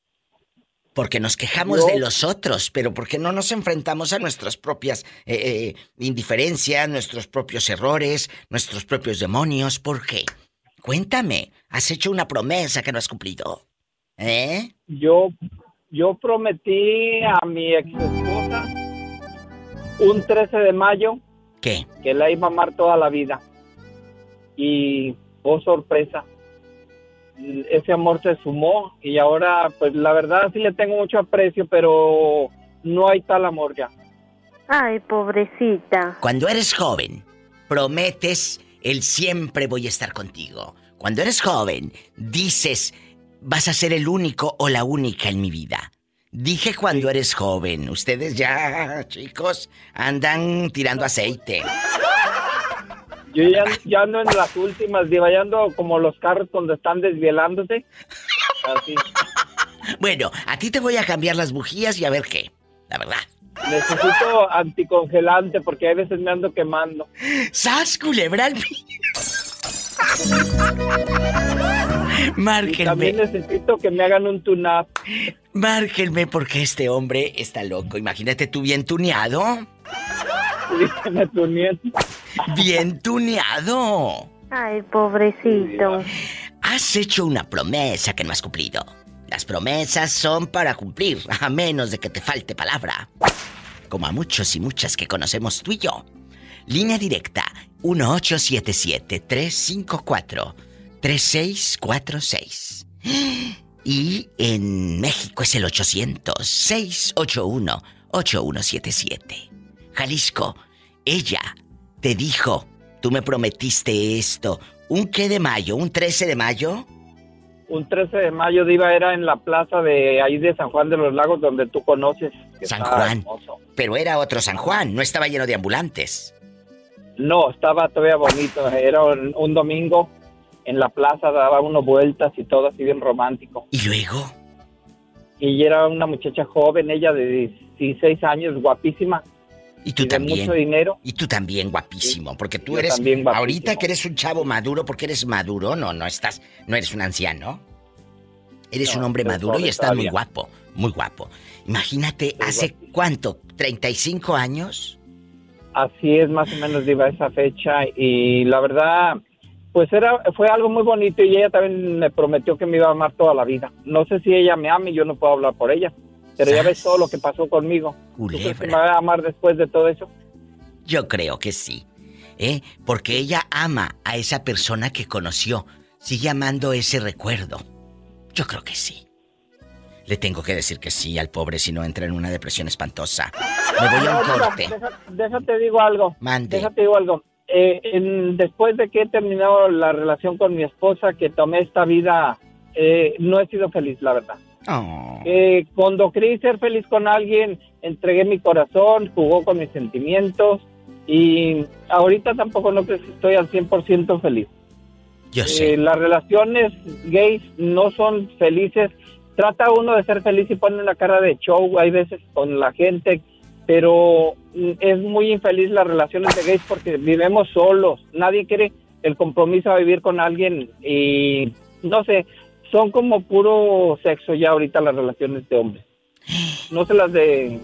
Porque nos quejamos de los otros, pero porque no nos enfrentamos a nuestras propias eh, eh, indiferencias, nuestros propios errores, nuestros propios demonios. ¿Por qué? Cuéntame, has hecho una promesa que no has cumplido. ¿Eh? Yo, yo prometí a mi ex esposa un 13 de mayo ¿Qué? que la iba a amar toda la vida. Y, oh sorpresa, ese amor se sumó y ahora, pues la verdad sí le tengo mucho aprecio, pero no hay tal amor ya. Ay, pobrecita. Cuando eres joven, prometes el siempre voy a estar contigo. Cuando eres joven, dices vas a ser el único o la única en mi vida. Dije cuando eres joven. Ustedes ya, chicos, andan tirando aceite. Yo ya, ya ando en las últimas, diva, ya ando como los carros cuando están desvielándose. Así. Bueno, a ti te voy a cambiar las bujías y a ver qué. La verdad. Necesito anticongelante porque a veces me ando quemando. ¡Sas, culebra Y Márquenme. también necesito que me hagan un tune-up. Márquenme porque este hombre está loco. Imagínate tú bien tuneado. Me tuneé. Bien tuneado. Ay, pobrecito. Has hecho una promesa que no has cumplido. Las promesas son para cumplir, a menos de que te falte palabra. Como a muchos y muchas que conocemos tú y yo. Línea directa 1877-354-3646. Y en México es el 800-681-8177. Jalisco, ella te dijo, tú me prometiste esto. ¿Un qué de mayo? ¿Un 13 de mayo? Un 13 de mayo, Diva, era en la plaza de ahí de San Juan de los Lagos, donde tú conoces. San Juan. hermoso. Pero era otro San Juan, no estaba lleno de ambulantes. No, estaba todavía bonito. Era un, un domingo en la plaza, daba unas vueltas y todo así bien romántico. ¿Y luego? Y era una muchacha joven, ella de 16 años, guapísima. Y tú también. mucho dinero. Y tú también, guapísimo. Porque tú Yo eres. también guapísimo. ahorita que eres un chavo maduro, porque eres maduro, no, no estás. No eres un anciano. Eres No, un hombre maduro y estás muy guapo. Muy guapo. Imagínate, ¿hace cuánto? ¿35 años? Así es más o menos diva esa fecha y la verdad pues era fue algo muy bonito y ella también me prometió que me iba a amar toda la vida. No sé si ella me ama y yo no puedo hablar por ella, pero ya ves todo lo que pasó conmigo. ¿Tú crees que me va a amar después de todo eso? Yo creo que sí. ¿Eh? Porque ella ama a esa persona que conoció. Sigue amando ese recuerdo. Yo creo que sí. Le tengo que decir que sí al pobre si no entra en una depresión espantosa. Me voy a un corte. deja- déjate digo algo. Mande. Déjate digo algo. Eh, en- después de que he terminado la relación con mi esposa, que tomé esta vida, eh, no he sido feliz, la verdad. Oh. Eh, cuando creí ser feliz con alguien, entregué mi corazón, jugó con mis sentimientos y ahorita tampoco no creo que estoy al 100% feliz. Yo sé. Eh, las relaciones gays no son felices. Trata uno de ser feliz y pone una cara de show, hay veces con la gente, pero mm, es muy infeliz las relaciones de gays porque vivimos solos. Nadie quiere el compromiso a vivir con alguien y no sé, son como puro sexo ya ahorita las relaciones de hombres. No se las de...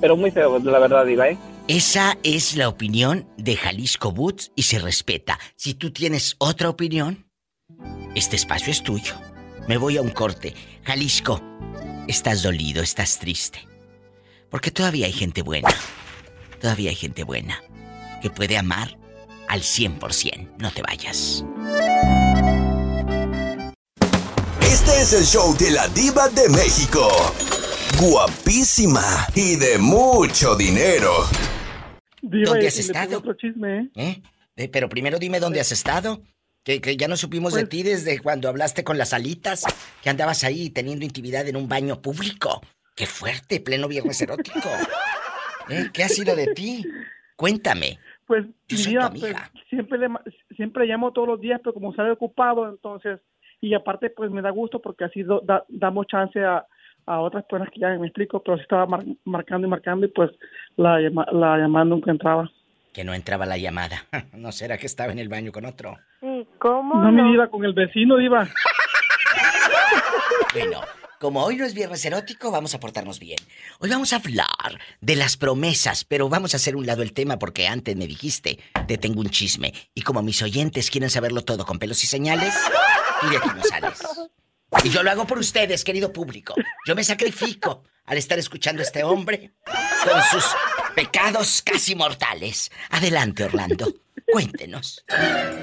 Pero muy feo, la verdad, Diva, ¿eh? Esa es la opinión de Jalisco Boots y se respeta. Si tú tienes otra opinión, este espacio es tuyo. Me voy a un corte. Jalisco, estás dolido, estás triste. Porque todavía hay gente buena. Todavía hay gente buena que puede amar al 100%. No te vayas. Este es el show de la diva de México. Guapísima y de mucho dinero. ¿Dónde has estado? ¿Eh? Eh, Pero primero dime dónde has estado. Que, que ya no supimos de Pues- ti desde cuando hablaste con las alitas, que andabas ahí teniendo intimidad en un baño público. ¡Qué fuerte! Pleno viernes erótico. ¿Eh? ¿Qué ha sido de ti? Cuéntame. Pues, Yo mi soy vida, tu pues, siempre, le, siempre llamo todos los días, pero como sale ocupado, entonces, y aparte, pues me da gusto porque así do- da- damos chance a, a otras personas que ya me explico, pero sí estaba mar- marcando y marcando y pues la, la llamada nunca entraba. Que no entraba la llamada. ¿No será que estaba en el baño con otro? Sí, ¿cómo No, me iba con el vecino, iba. Bueno, como hoy no es viernes erótico, vamos a portarnos bien. Hoy vamos a hablar de las promesas, pero vamos a hacer un lado el tema porque antes me dijiste, te tengo un chisme. Y como mis oyentes quieren saberlo todo con pelos y señales, tú de aquí no sales. Y yo lo hago por ustedes, querido público. Yo me sacrifico al estar escuchando a este hombre con sus pecados casi mortales. Adelante, Orlando. Cuéntenos.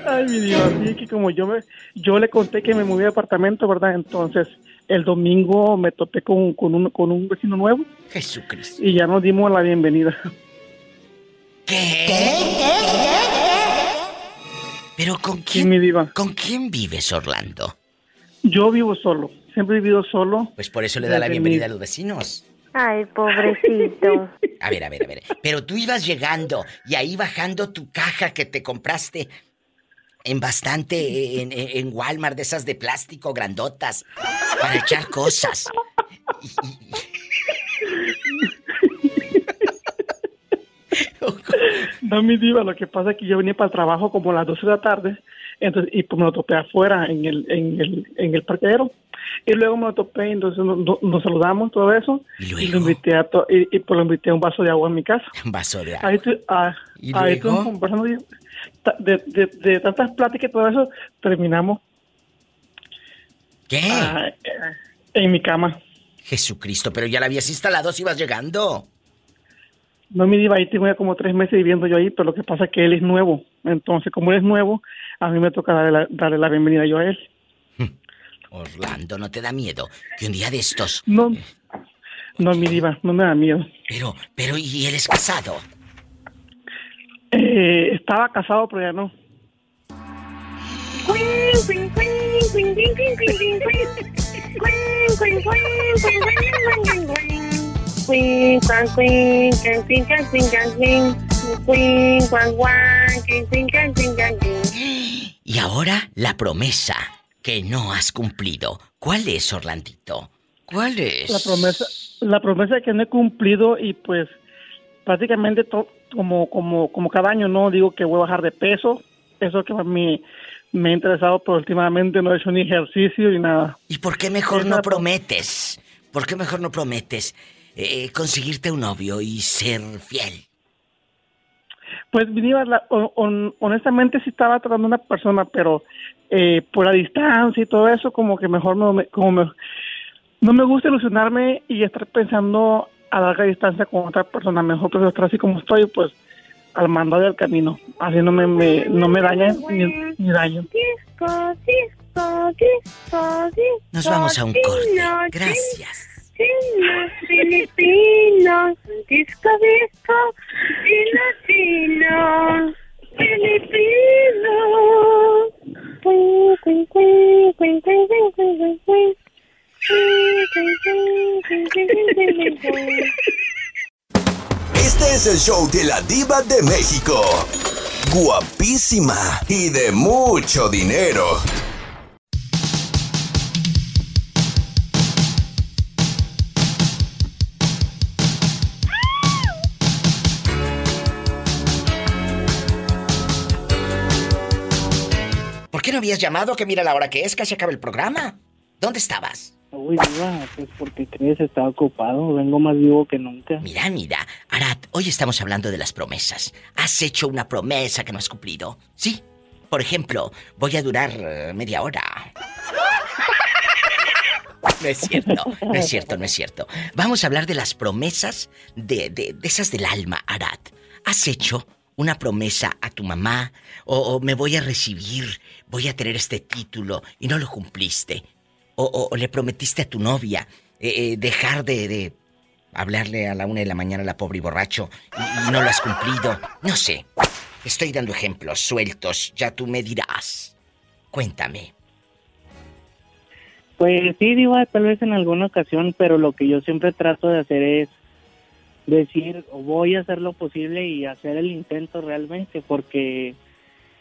Ay, mi Dios, así que como yo me, yo le conté que me moví de apartamento, ¿verdad? Entonces, el domingo me topé con, con, un, con un vecino nuevo Jesucristo. y ya nos dimos la bienvenida. Pero ¿con Sí, quién, mi diva. ¿con quién vives, Orlando? Yo vivo solo, siempre he vivido solo. Pues por eso le da la bienvenida mi- a los vecinos. Ay, pobrecito. A ver, a ver, a ver. Pero tú ibas llegando y ahí bajando tu caja que te compraste en bastante, en, en- Walmart, de esas de plástico grandotas, para echar cosas. No, mi diva, lo que pasa es que yo venía para el trabajo como a las 12 de la tarde, entonces, y pues me lo topé afuera en el, en el, en el parqueadero. Y luego me lo topé, entonces nos, saludamos, todo eso. Y, lo invité a to- y, y, pues lo invité a un vaso de agua en mi casa. Un vaso de agua. Ahí, tu- ah, ¿Y ahí estuvimos conversando de, de, de tantas pláticas y todo eso, terminamos ¿Qué? ah, eh, en mi cama. Jesucristo, pero ya la habías instalado si ibas llegando. No, mi diva, ahí tengo ya como tres meses viviendo yo ahí, pero lo que pasa es que él es nuevo. Entonces, como él es nuevo, a mí me toca darle la, darle la bienvenida yo a él. Orlando, ¿no te da miedo que un día de estos... No, no, mi diva, no me da miedo. Pero, pero, ¿y él es casado? Eh, estaba casado, pero ya no. Y ahora la promesa que no has cumplido. ¿Cuál es, Orlandito? ¿Cuál es? La promesa, la promesa que no he cumplido y pues prácticamente to- como, como, como cada año no digo que voy a bajar de peso. Eso que a mí me ha interesado, pero últimamente no he hecho ni ejercicio ni nada. ¿Y por qué mejor no pro- prometes? ¿Por qué mejor no prometes eh, conseguirte un novio y ser fiel? Pues, honestamente sí estaba tratando a una persona, pero eh, por la distancia y todo eso, como que mejor no me, como me- no me gusta ilusionarme y estar pensando a larga distancia con otra persona. Mejor pues estar así como estoy, pues al mando del camino. Así no me, me- no me daña ni, ni daño. Nos vamos a un corte. Gracias. Filipinos, disco, disco, latino, Filipinos. Filipino. Este es el show de la diva de México. Guapísima y de mucho dinero. No habías llamado? Que mira la hora que es, casi acaba el programa. ¿Dónde estabas? Uy, Diva, pues porque crees, estaba ocupado, vengo más vivo que nunca. Mira, mira, Arad, hoy estamos hablando de las promesas. ¿Has hecho una promesa que no has cumplido? Sí. Por ejemplo, voy a durar eh, media hora. No es cierto, no es cierto, no es cierto. Vamos a hablar de las promesas de, de, de esas del alma, Arad. ¿Has hecho una promesa a tu mamá? O, me voy a recibir, voy a tener este título y no lo cumpliste. O, le prometiste a tu novia eh, eh, dejar de, hablarle a la una de la mañana a la pobre y borracho y, y no lo has cumplido. No sé. Estoy dando ejemplos sueltos. Ya tú me dirás. Cuéntame. Pues sí, Diva, tal vez en alguna ocasión, pero lo que yo siempre trato de hacer es decir, voy a hacer lo posible y hacer el intento realmente, porque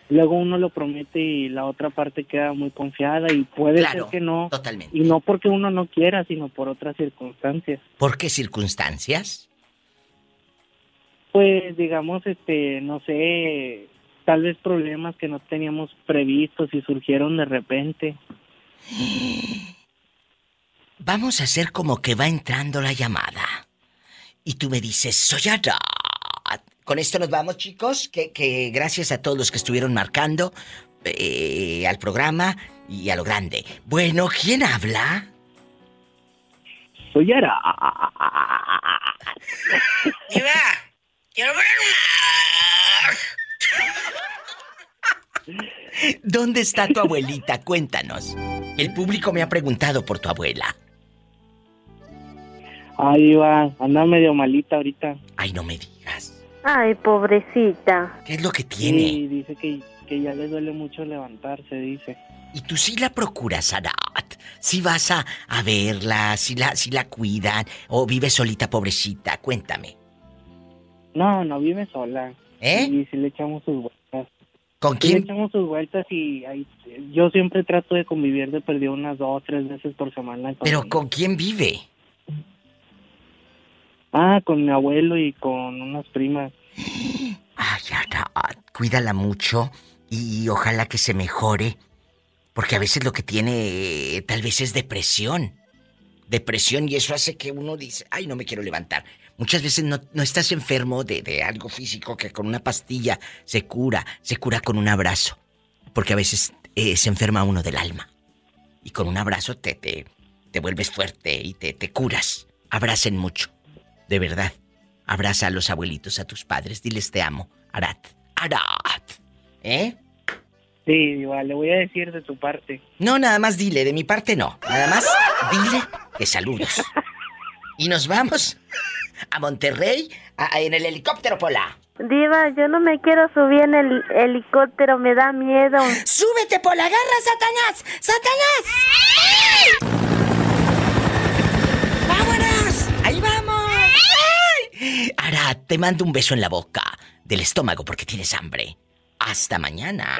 luego uno lo promete y la otra parte queda muy confiada y puede Claro, ser que no. Totalmente. Y no porque uno no quiera, sino por otras circunstancias. ¿Por qué circunstancias? Pues digamos, este, no sé, tal vez problemas que no teníamos previstos y surgieron de repente. Vamos a hacer como que va entrando la llamada. Y tú me dices, soy Arad. Con esto nos vamos, chicos. Que, que gracias a todos los que estuvieron marcando eh, al programa y a lo grande. Bueno, ¿quién habla? Soy Ara. Diva, quiero ¿Dónde está tu abuelita? Cuéntanos. El público me ha preguntado por tu abuela. Ay, Diva, anda medio malita ahorita. Ay, no me digas. Ay, pobrecita. ¿Qué es lo que tiene? Sí, dice que, que ya le duele mucho levantarse, dice. Y tú sí la procuras, Arat. Si vas a, a verla, si la, si la cuidan, o vive solita, pobrecita. Cuéntame. No, no vive sola. ¿Eh? Y si le echamos sus vueltas. ¿Con Sí le quién? echamos sus vueltas y ahí- yo siempre trato de convivir de perdido unas dos o tres veces por semana. con Pero ella. ¿con quién vive? Ah, con mi abuelo y con unas primas. Ay, Arat, cuídala mucho y ojalá que se mejore. Porque a veces lo que tiene eh, tal vez es depresión. Depresión y eso hace que uno dice, ay, no me quiero levantar. Muchas veces no, no estás enfermo de, de algo físico que con una pastilla se cura, se cura con un abrazo. Porque a veces eh, se enferma uno del alma. Y con un abrazo te, te, te vuelves fuerte y te, te curas. Abracen mucho. De verdad. Abraza a los abuelitos, a tus padres. Diles te amo. Arat. Arat. ¿Eh? Sí, Diva, le voy a decir de tu parte. No, nada más dile, de mi parte no. Nada más dile que saludos. Y nos vamos a Monterrey a- a- en el helicóptero Pola. Diva, yo no me quiero subir en el helicóptero, me da miedo. ¡Súbete, Pola! ¡Agarra, Satanás! ¡Satanás! ¡Vámonos! ¡Ahí vamos! ¡Ay! Ara, te mando un beso en la boca del estómago porque tienes hambre. Hasta mañana.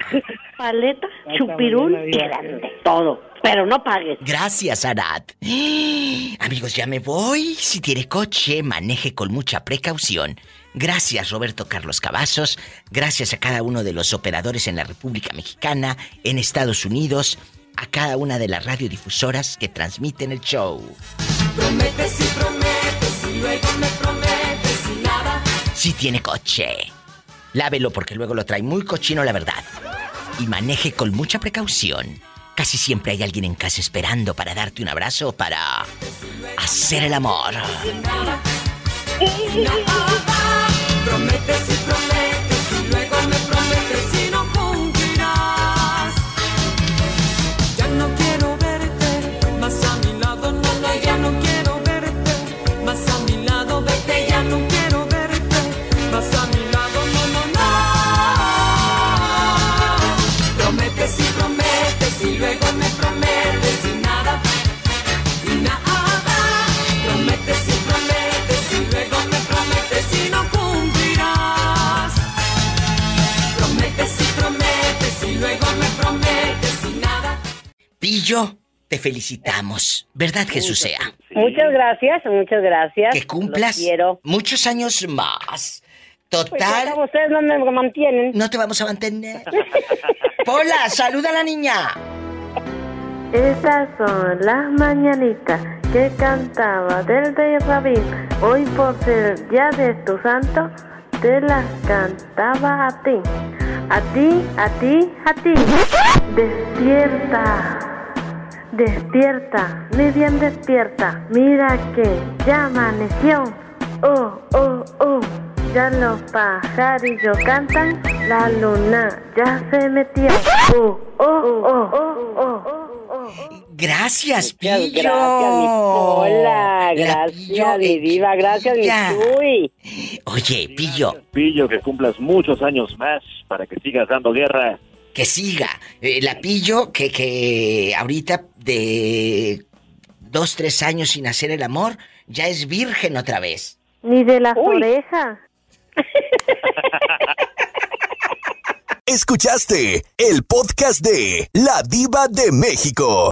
Paleta, chupirul y grande. Todo. Pero no pagues. Gracias, Arad. Amigos, ya me voy. Si tiene coche, maneje con mucha precaución. Gracias, Roberto Carlos Cavazos. Gracias a cada uno de los operadores en la República Mexicana, en Estados Unidos, a cada una de las radiodifusoras que transmiten el show. Prometes y prometes y luego me prometes. Si tiene coche, lávelo porque luego lo trae muy cochino, la verdad. Y maneje con mucha precaución. Casi siempre hay alguien en casa esperando para darte un abrazo o para hacer el amor. Pillo, te felicitamos. ¿Verdad, Jesús sea? Muchas gracias, muchas gracias. Que cumplas quiero. muchos años más. Pues Total. ya ustedes no me mantienen. No te vamos a mantener. Pola, saluda a la niña. Estas son las mañanitas que cantaba del rey Rabín. Hoy por ser día de tu santo, te las cantaba a ti. A ti, a ti, a ti. Despierta. Despierta, mi bien despierta. Mira que ya amaneció. Oh, oh, oh. Ya los pajarillos cantan. La luna ya se metió. Oh, oh, oh, oh, oh. Gracias, Muchas Pillo. gracias, mi Pola. La Gracias, Pillo, mi diva. Gracias, mi. Chuy. Oye, Pillo, Pillo, que cumplas muchos años más para que sigas dando guerra. Que siga. Eh, la Pillo, que, que ahorita de dos, tres años sin hacer el amor, ya es virgen otra vez. Ni de las orejas. Escuchaste el podcast de La Diva de México.